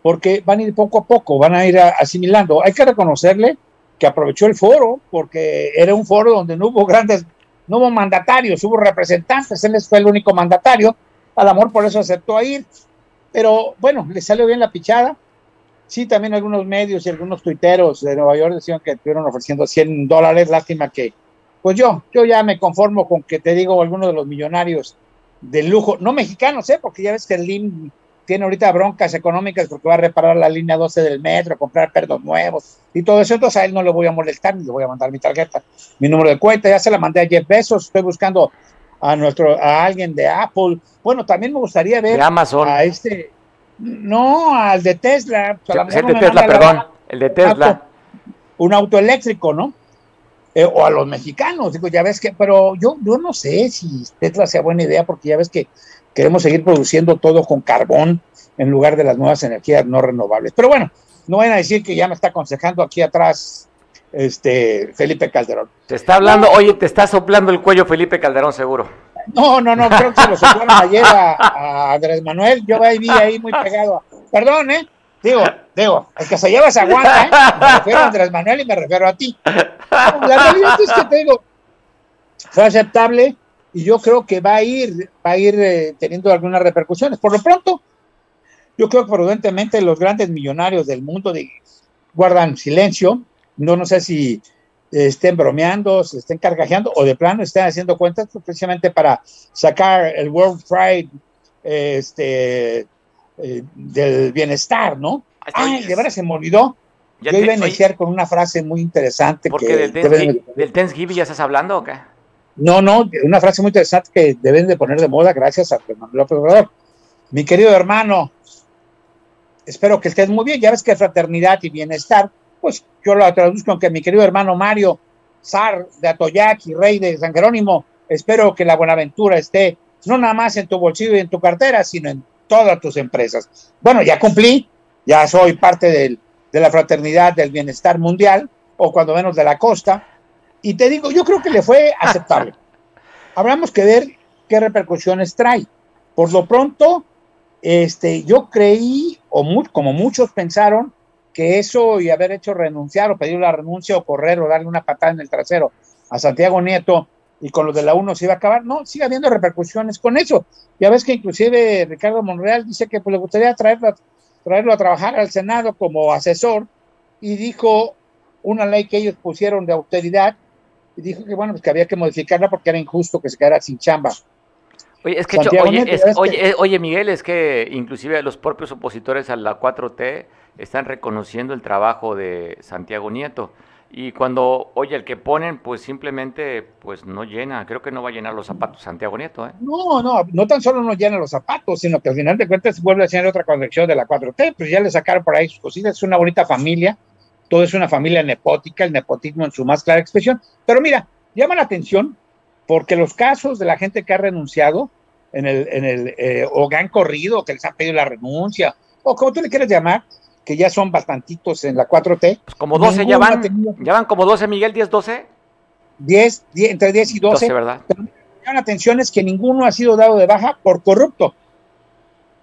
porque van a ir poco a poco, van a ir asimilando. Hay que reconocerle que aprovechó el foro, porque era un foro donde no hubo grandes, no hubo mandatarios, hubo representantes, él fue el único mandatario, al amor por eso aceptó a ir, pero bueno, le salió bien la pichada. Sí, también algunos medios y algunos tuiteros de Nueva York decían que estuvieron ofreciendo 100 dólares, lástima que pues yo, yo ya me conformo con que te digo algunos de los millonarios de lujo, no mexicanos, ¿eh? porque ya ves que el LIM tiene ahorita broncas económicas porque va a reparar la línea 12 del metro, comprar perdos nuevos y todo eso, entonces a él no le voy a molestar ni le voy a mandar mi tarjeta, mi número de cuenta, ya se la mandé a Jeff Bezos, estoy buscando a nuestro, a alguien de Apple, bueno, también me gustaría ver De Amazon. a este, no, al de Tesla, pues, a lo El no de Tesla, la- perdón. El de Tesla. auto- un auto eléctrico, ¿no? Eh, o a los mexicanos, digo, ya ves que, pero yo, yo no sé si Tesla sea buena idea, porque ya ves que queremos seguir produciendo todo con carbón en lugar de las nuevas energías no renovables. Pero bueno, no van a decir que ya me está aconsejando aquí atrás este Felipe Calderón. Te está hablando, oye, te está soplando el cuello Felipe Calderón, seguro. No, no, no, creo que se lo soplaron ayer a, Andrés Manuel. Yo ahí vi ahí muy pegado. Perdón, ¿eh? Digo, digo, el que se lleva se aguanta, ¿eh? Me refiero a Andrés Manuel y me refiero a ti. La realidad es que te digo, fue aceptable y yo creo que va a ir, va a ir eh, teniendo algunas repercusiones. Por lo pronto, yo creo que prudentemente los grandes millonarios del mundo guardan silencio. No, no sé si estén bromeando, se estén carcajeando o de plano estén haciendo cuentas pues, precisamente para sacar el World Pride este, eh, del bienestar, ¿no? Ay, de veras se me olvidó. Ya Yo te- iba a oye, iniciar con una frase muy interesante ¿Por que qué del Thanksgiving, de- del Thanksgiving ya estás hablando o qué? no, no, una frase muy interesante que deben de poner de moda gracias a Fernando López Obrador. Mi querido hermano, espero que estés muy bien. Ya ves que fraternidad y bienestar, pues yo lo traduzco con que mi querido hermano Mario, zar de Atoyac y rey de San Jerónimo, espero que la buenaventura esté no nada más en tu bolsillo y en tu cartera, sino en todas tus empresas. Bueno, ya cumplí, ya soy parte del- de la fraternidad del bienestar mundial, o cuando menos de la costa, y te digo, yo creo que le fue aceptable. Habremos que ver qué repercusiones trae. Por lo pronto, este, yo creí, o como muchos pensaron, que eso y haber hecho renunciar o pedir la renuncia o correr o darle una patada en el trasero a Santiago Nieto y con lo de la UNO se iba a acabar. No, sigue habiendo repercusiones con eso. Ya ves que inclusive Ricardo Monreal dice que pues, le gustaría traerlo, traerlo a trabajar al Senado como asesor y dijo una ley que ellos pusieron de austeridad y dijo que bueno, pues que había que modificarla porque era injusto que se quedara sin chamba. Oye, es que, oye, Nieto, es- oye, que- eh, oye, Miguel, es que inclusive los propios opositores a la 4T están reconociendo el trabajo de Santiago Nieto. Y cuando, oye, el que ponen, pues simplemente, pues no llena, creo que no va a llenar los zapatos Santiago Nieto, ¿eh? No, no, no tan solo nos llena los zapatos, sino que al final de cuentas vuelve a ser otra conexión de la 4T, pues ya le sacaron por ahí sus cositas, es una bonita familia, todo es una familia nepótica, el nepotismo en su más clara expresión, pero mira, llama la atención porque los casos de la gente que ha renunciado en el, en el eh, o que han corrido, que les han pedido la renuncia, o como tú le quieras llamar, que ya son bastantitos en la 4T. Pues como 12 ya van, tenido ya van como 12, Miguel, 10, 12. 10, 10, entre 10 y 12, 12, ¿verdad? la atención es que ninguno ha sido dado de baja por corrupto.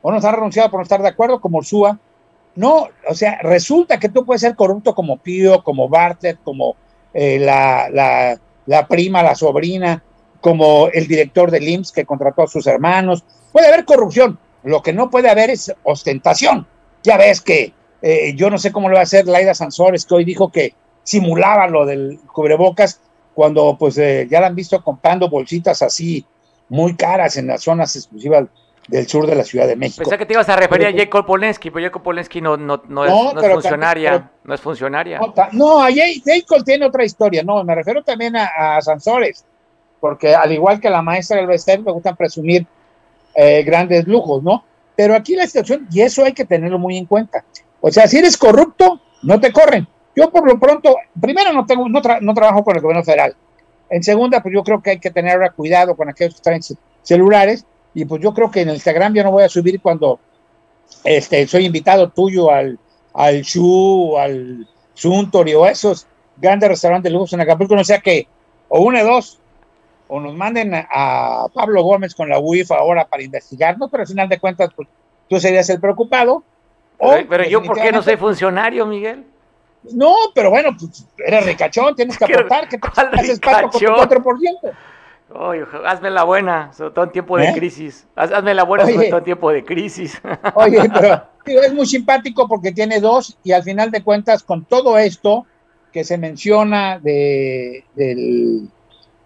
O nos han renunciado por no estar de acuerdo, como Ursúa. No, o sea, resulta que tú puedes ser corrupto como Pío, como Bartlett, como eh, la, la, la prima, la sobrina, como el director del IMSS que contrató a sus hermanos. Puede haber corrupción. Lo que no puede haber es ostentación. Ya ves que eh, yo no sé cómo lo va a hacer Laida Sansores, que hoy dijo que simulaba lo del cubrebocas cuando pues eh, ya la han visto comprando bolsitas así muy caras en las zonas exclusivas del sur de la Ciudad de México. Pensé que te ibas a referir a Pero- Jacob Polensky, pero Jacob Polensky no, no, no es, No, no es pero funcionaria, no es funcionaria. No, a Cole tiene otra historia. No, me refiero también a, a Sansores, porque al igual que la maestra del Bester, me gustan presumir eh, grandes lujos, ¿no? Pero aquí la situación, y eso hay que tenerlo muy en cuenta. O sea, si eres corrupto, no te corren. Yo por lo pronto, primero no tengo, no, no trabajo con el gobierno federal. En segunda, pues yo creo que hay que tener cuidado con aquellos que traen ce- celulares. Y pues yo creo que en Instagram yo no voy a subir cuando este, soy invitado tuyo al, al Shu, al Suntory o esos grandes restaurantes de lujo en Acapulco, no sea que o una dos, o nos manden a Pablo Gómez con la UIF ahora para investigarnos, pero al final de cuentas, pues tú serías el preocupado. O Pero, pero yo, ¿por qué no soy funcionario, Miguel? No, pero bueno, pues eres ricachón, tienes que ¿Qué- aportar, que te haces pato con tu ricachón? 4%. Oye, hazme la buena, sobre todo en tiempo de ¿Eh? crisis. Haz- Hazme la buena, sobre Oye. todo en tiempo de crisis. Oye, pero es muy simpático porque tiene dos y al final de cuentas con todo esto que se menciona de, del,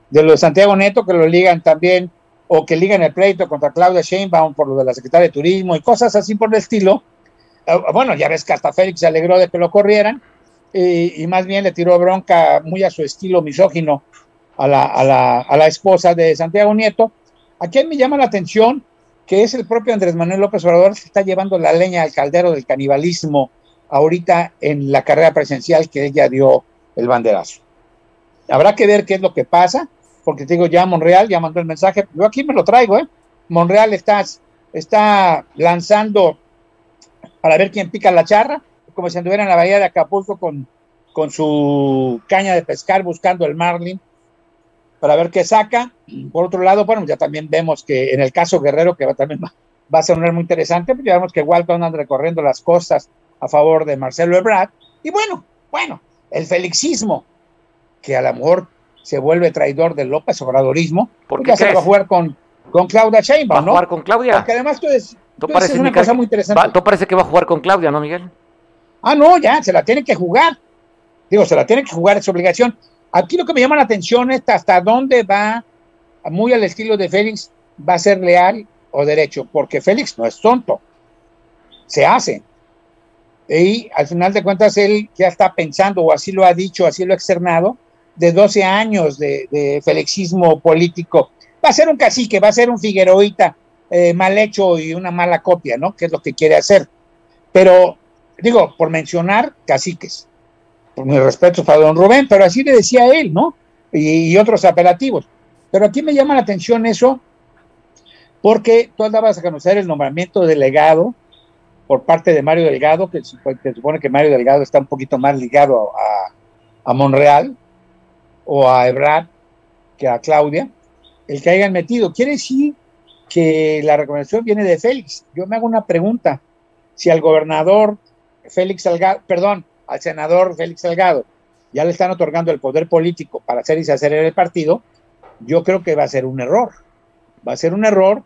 de lo de Santiago Neto, que lo ligan también, o que ligan el pleito contra Claudia Sheinbaum por lo de la secretaria de Turismo y cosas así por el estilo. Eh, bueno, ya ves que hasta Félix se alegró de que lo corrieran y, más bien le tiró bronca muy a su estilo misógino a la, a la, a la esposa de Santiago Nieto. ¿A me llama la atención? Que es el propio Andrés Manuel López Obrador que está llevando la leña al caldero del canibalismo ahorita en la carrera presidencial que ella dio el banderazo. Habrá que ver qué es lo que pasa, porque te digo, ya Monreal ya mandó el mensaje, yo aquí me lo traigo, ¿eh? Monreal está lanzando para ver quién pica la charra, como si anduviera en la bahía de Acapulco con, con su caña de pescar buscando el marlin, para ver qué saca. Por otro lado, bueno, ya también vemos que en el caso Guerrero, que va, también va, va a ser un muy interesante, pues ya vemos que Walton anda recorriendo las costas a favor de Marcelo Ebrard. Y bueno, bueno, el felixismo, que a lo mejor se vuelve traidor del López Obradorismo, ¿Por pues qué ya se va a jugar con, con Claudia Sheinbaum, ¿Va a ¿no? jugar con Claudia? Porque además tú, es, ¿Tú tú parece, dices una cosa muy interesante. va- tú parece que va a jugar con Claudia, ¿no, Miguel? Ah, no, ya, se la tiene que jugar. Digo, se la tiene que jugar, es su obligación. Aquí lo que me llama la atención es hasta dónde va, muy al estilo de Félix, va a ser leal o derecho, porque Félix no es tonto, se hace. Y al final de cuentas él ya está pensando, o así lo ha dicho, así lo ha externado, de 12 años de, de felixismo político. Va a ser un cacique, va a ser un figueroíta eh, mal hecho y una mala copia, ¿no? Que es lo que quiere hacer. Pero, digo, por mencionar caciques, por mi respeto para don Rubén, pero así le decía él, ¿no? Y, otros apelativos. Pero aquí me llama la atención eso, porque tú andabas a conocer el nombramiento de delegado por parte de Mario Delgado, que se supone- que supone que Mario Delgado está un poquito más ligado a, a Monreal o a Ebrard que a Claudia, el que hayan metido. Quiere decir que la recomendación viene de Félix. Yo me hago una pregunta. Si al gobernador Félix Salgado, perdón, al senador Félix Salgado, ya le están otorgando el poder político para hacer y deshacer en el partido, yo creo que va a ser un error. Va a ser un error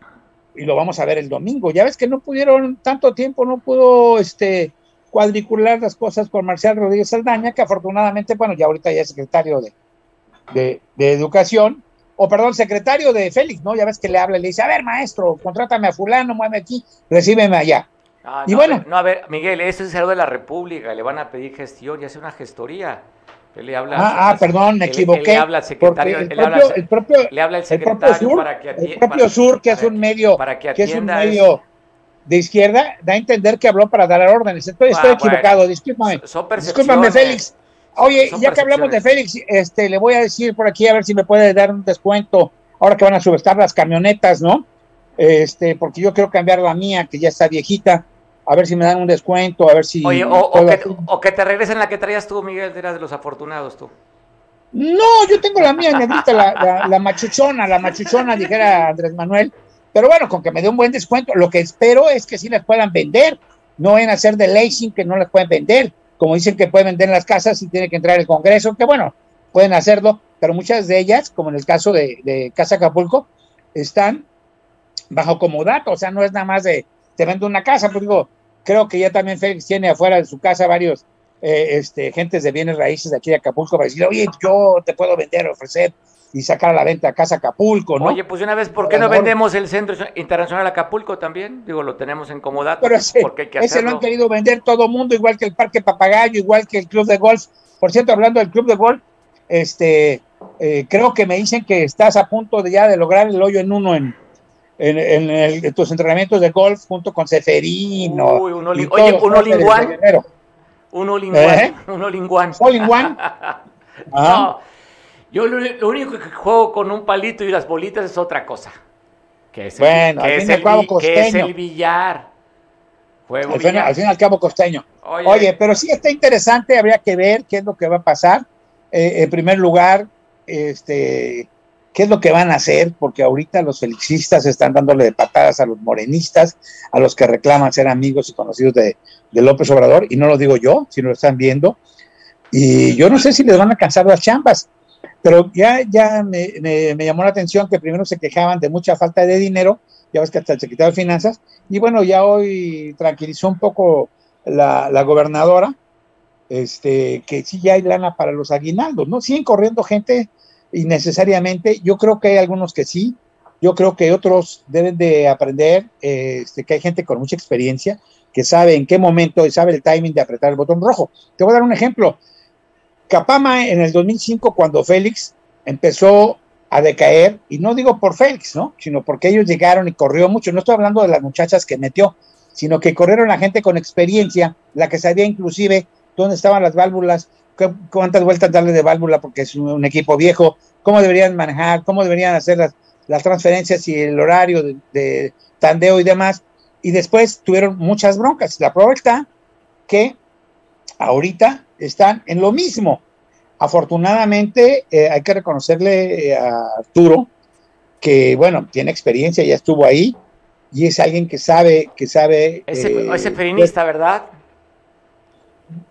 y lo vamos a ver el domingo. Ya ves que no pudieron tanto tiempo, no pudo este cuadricular las cosas con Marcial Rodríguez Saldaña, que afortunadamente, bueno, ya ahorita ya es secretario de Educación, o perdón, secretario de Félix, ¿no? Ya ves que le habla y le dice, a ver, maestro, contrátame a fulano, muéveme aquí, recíbeme allá. Ah, Y no, bueno. no, a ver, Miguel, ese es el senador de la República, le van a pedir gestión y hace una gestoría. Él le habla Ah, ah, perdón, me él- él equivoqué. le habla al secretario, el él le habla propio, el propio, le habla al el propio secretario Sur, para que el ati- propio para- Sur, que es un medio, para que que es un atienda medio de izquierda, da a entender que habló para dar órdenes. Estoy, estoy Ah, equivocado, bueno. discúlpame. Son Discúlpame. Félix. Oye, ya que hablamos de. Félix, este, le voy a decir por aquí a ver si me puede dar un descuento ahora que van a subestar las camionetas, ¿no? Este, porque yo quiero cambiar la mía, que ya está viejita, a ver si me dan un descuento, a ver si. Oye, o, que, o que te regresen la que traías tú, Miguel, eras de los afortunados tú. No, yo tengo la mía negrita, la, la, la machuchona, la machuchona, dijera Andrés Manuel. Pero bueno, con que me dé un buen descuento, lo que espero es que sí las puedan vender. No van a hacer de leasing que no las pueden vender. Como dicen que pueden vender en las casas y tiene que entrar el Congreso, que bueno, pueden hacerlo, pero muchas de ellas, como en el caso de, de Casa Acapulco, están bajo comodato, o sea, no es nada más de te vendo una casa, pues digo, creo que ya también Félix tiene afuera de su casa varios eh, este, gentes de bienes raíces de aquí de Acapulco para decir, oye, yo te puedo vender, ofrecer y sacar a la venta Casa Acapulco, ¿no? Oye, pues una vez, ¿por qué A no vendemos el Centro Internacional Acapulco también? Digo, lo tenemos en comodato, Pero ese, porque hay que ese lo han querido vender todo mundo, igual que el Parque Papagayo, igual que el Club de Golf. Por cierto, hablando del Club de Golf, este, eh, creo que me dicen que estás a punto de ya de lograr el hoyo en uno en, en, en el- en tus entrenamientos de golf junto con Seferino. Uy, un oye, un. Un one, ¿Eh? un in one. Ajá. No, yo lo, lo único que juego con un palito y las bolitas es otra cosa. Que es el, Bueno, que al es fin y al el cabo bi- que es costeño. el billar. Juego Al fin, billar. al fin y al cabo costeño. Oye, Oye, pero sí está interesante, habría que ver qué es lo que va a pasar. Eh, en primer lugar, este, qué es lo que van a hacer, porque ahorita los felixistas están dándole de patadas a los morenistas, a los que reclaman ser amigos y conocidos de, de López Obrador, y no lo digo yo, sino lo están viendo. Y yo no sé si les van a cansar las chambas, pero ya, ya me, me- llamó la atención que primero se quejaban de mucha falta de dinero, ya ves que hasta el secretario de Finanzas, y bueno, ya hoy tranquilizó un poco la, la gobernadora, este, que sí ya hay lana para los aguinaldos, ¿no? Siguen corriendo gente innecesariamente. Yo creo que hay algunos que sí, yo creo que otros deben de aprender, este, que hay gente con mucha experiencia, que sabe en qué momento y sabe el timing de apretar el botón rojo. Te voy a dar un ejemplo. Capama en el 2005, cuando Félix empezó a decaer, y no digo por Félix, ¿no? Sino porque ellos llegaron y corrió mucho. No estoy hablando de las muchachas que metió, sino que corrieron la gente con experiencia, la que sabía inclusive dónde estaban las válvulas, cuántas vueltas darle de válvula porque es un, equipo viejo, cómo deberían manejar, cómo deberían hacer las, transferencias y el horario de, de, tandeo y demás. Y después tuvieron muchas broncas. La prueba está que ahorita están en lo mismo. Afortunadamente, eh, hay que reconocerle eh, a Arturo que, bueno, tiene experiencia, ya estuvo ahí y es alguien que sabe, que sabe. Ese, eh, ese ferinista, ¿verdad?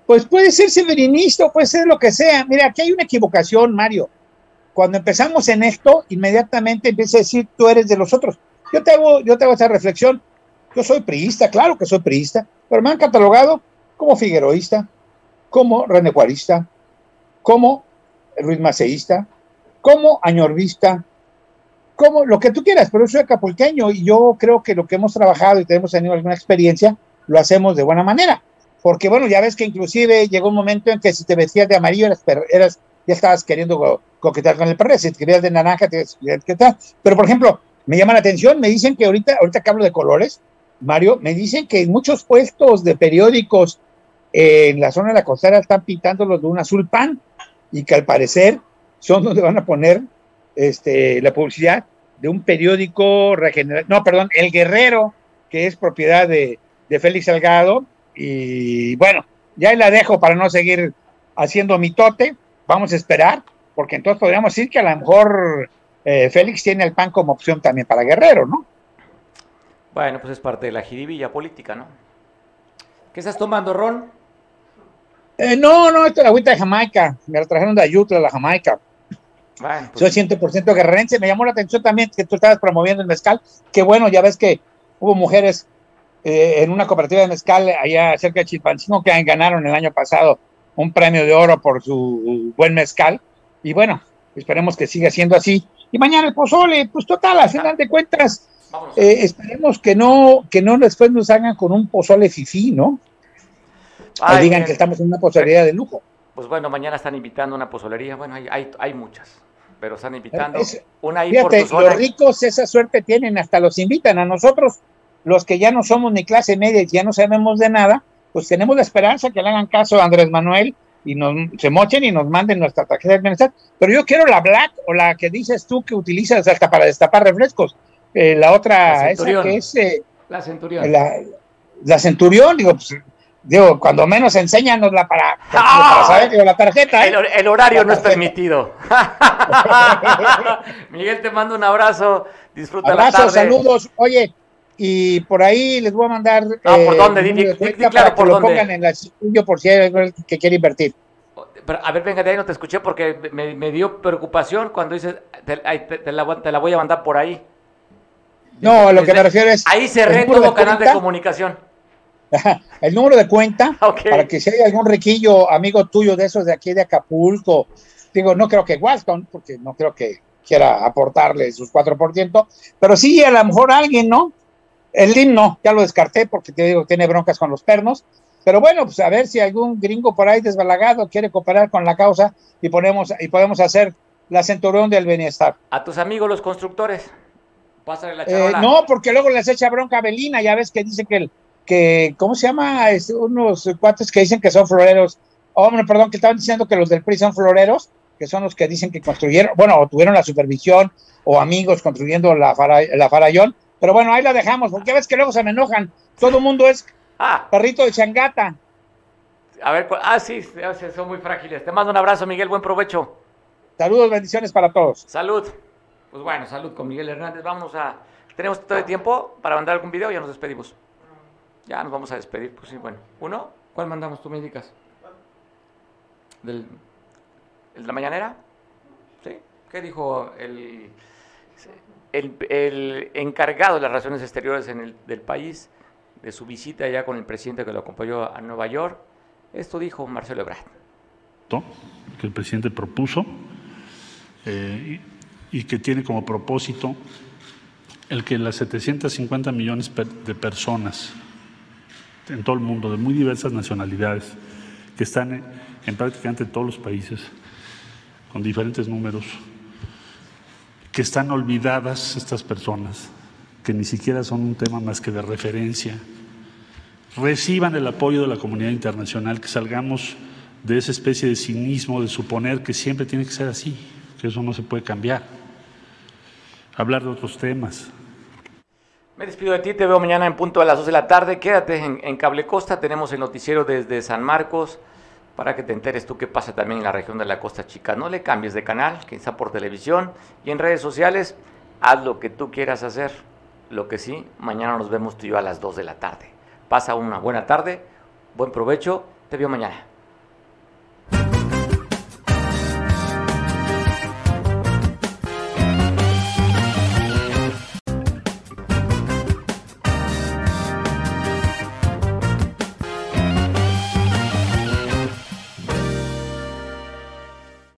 Pues puede ser severinista o puede ser lo que sea. Mira, aquí hay una equivocación, Mario. Cuando empezamos en esto, inmediatamente empieza a decir, tú eres de los otros. Yo te hago, yo te hago esa reflexión. Yo soy priista, claro que soy priista, pero me han catalogado como figueroísta, como renecuarista, como Ruiz Maceísta, como añorvista, como lo que tú quieras, pero soy acapulqueño y yo creo que lo que hemos trabajado y tenemos alguna experiencia, lo hacemos de buena manera. Porque bueno, ya ves que inclusive llegó un momento en que si te vestías de amarillo eras, ya estabas queriendo coquetear con el perro, si te querías de naranja, te. Pero por ejemplo, me llama la atención, me dicen que ahorita, ahorita que hablo de colores, Mario, me dicen que en muchos puestos de periódicos en la zona de la costera están pintándolos de un azul pan y que al parecer son donde van a poner este, la publicidad de un periódico regenerado, no, perdón, El Guerrero, que es propiedad de, de Félix Salgado. Y bueno, ya la dejo para no seguir haciendo mitote. Vamos a esperar, porque entonces podríamos decir que a lo mejor eh, Félix tiene el pan como opción también para Guerrero, ¿no? Bueno, pues es parte de la jiribilla política, ¿no? ¿Qué estás tomando, Ron? Eh, no, no, esto es la agüita de Jamaica. Me la trajeron de Ayutla, la Jamaica. Bueno, pues... Soy 100% guerrerense. Me llamó la atención también que tú estabas promoviendo el mezcal. Que bueno, ya ves que hubo mujeres eh, en una cooperativa de mezcal allá cerca de Chilpancingo que ganaron el año pasado un premio de oro por su buen mezcal. Y bueno, esperemos que siga siendo así. Y mañana el pozole, pues total, a final de cuentas, eh, esperemos que no, que no después nos hagan con un pozole fifí, ¿no? Ay, digan que estamos en una pozolería de lujo. Pues bueno, mañana están invitando a una pozolería, bueno, hay, hay, hay muchas, pero están invitando una ahí fíjate, por Los ricos esa suerte tienen, hasta los invitan a nosotros, los que ya no somos ni clase media y ya no sabemos de nada, pues tenemos la esperanza que le hagan caso a Andrés Manuel y nos se mochen y nos manden nuestra tarjeta de bienestar. Pero yo quiero la black o la que dices tú que utilizas hasta para destapar refrescos. Eh, la otra, la esa que es... Eh, la Centurión. La, la Centurión, digo, pues Digo, cuando menos enséñanosla para, ¡Ah! para saber digo, la tarjeta. ¿eh? El, el, horario la no es permitido. Miguel, te mando un abrazo. Disfruta abrazo, la tarde. saludos. Oye, y por ahí les voy a mandar. Ah, ¿por dónde? Di, di, di, claro, por que dónde. lo pongan en la por si hay alguien que quiere invertir. Pero, a ver, venga, de ahí no te escuché porque me, me dio preocupación cuando dices, te, te, te, la, te, la, voy a mandar por ahí. No, Desde, lo que me refiero es. Ahí cerré todo canal de comunicación. el número de cuenta okay. para que si hay algún riquillo amigo tuyo de esos de aquí de Acapulco, digo, no creo que Walton, porque no creo que quiera aportarle sus 4%, pero sí a lo mejor alguien, ¿no? El LIM no, ya lo descarté porque te digo, tiene broncas con los pernos, pero bueno, pues a ver si algún gringo por ahí desbalagado quiere cooperar con la causa y ponemos y podemos hacer la centurión del bienestar. A tus amigos los constructores, pásale la eh, no, porque luego les echa bronca a Belina, ya ves que dice que el que, ¿cómo se llama? Es, unos cuates que dicen que son floreros. Hombre, oh, perdón, que estaban diciendo que los del PRI son floreros, que son los que dicen que construyeron, bueno, o tuvieron la supervisión o amigos construyendo la, fara, la farallón. Pero bueno, ahí la dejamos, porque ves que luego se me enojan. Todo el mundo es ah. perrito de changata. A ver, ah, sí, son muy frágiles. Te mando un abrazo, Miguel, buen provecho. Saludos, bendiciones para todos. Salud. Pues bueno, salud con Miguel Hernández. Vamos a. ¿Tenemos todo el tiempo para mandar algún video? Ya nos despedimos. Ya nos vamos a despedir, pues sí, bueno. ¿Uno? ¿Cuál mandamos? ¿Tú me indicas? ¿Del, ¿El de la mañanera? ¿Sí? ¿Qué dijo el, el, encargado de las relaciones exteriores en el, del país, de su visita ya con el presidente que lo acompañó a Nueva York? Esto dijo Marcelo Ebrard. Que el presidente propuso eh, y que tiene como propósito el que las 750 millones de personas en todo el mundo, de muy diversas nacionalidades, que están en, en prácticamente todos los países, con diferentes números, que están olvidadas estas personas, que ni siquiera son un tema más que de referencia, reciban el apoyo de la comunidad internacional, que salgamos de esa especie de cinismo de suponer que siempre tiene que ser así, que eso no se puede cambiar. Hablar de otros temas. Me despido de ti, te veo mañana en punto a las 2 de la tarde. Quédate en, Cable Costa, tenemos el noticiero desde San Marcos para que te enteres tú qué pasa también en la región de la Costa Chica. No le cambies de canal, quizá por televisión y en redes sociales. Haz lo que tú quieras hacer. Lo que sí, mañana nos vemos tú y yo a las 2 de la tarde. Pasa una buena tarde, buen provecho, te veo mañana.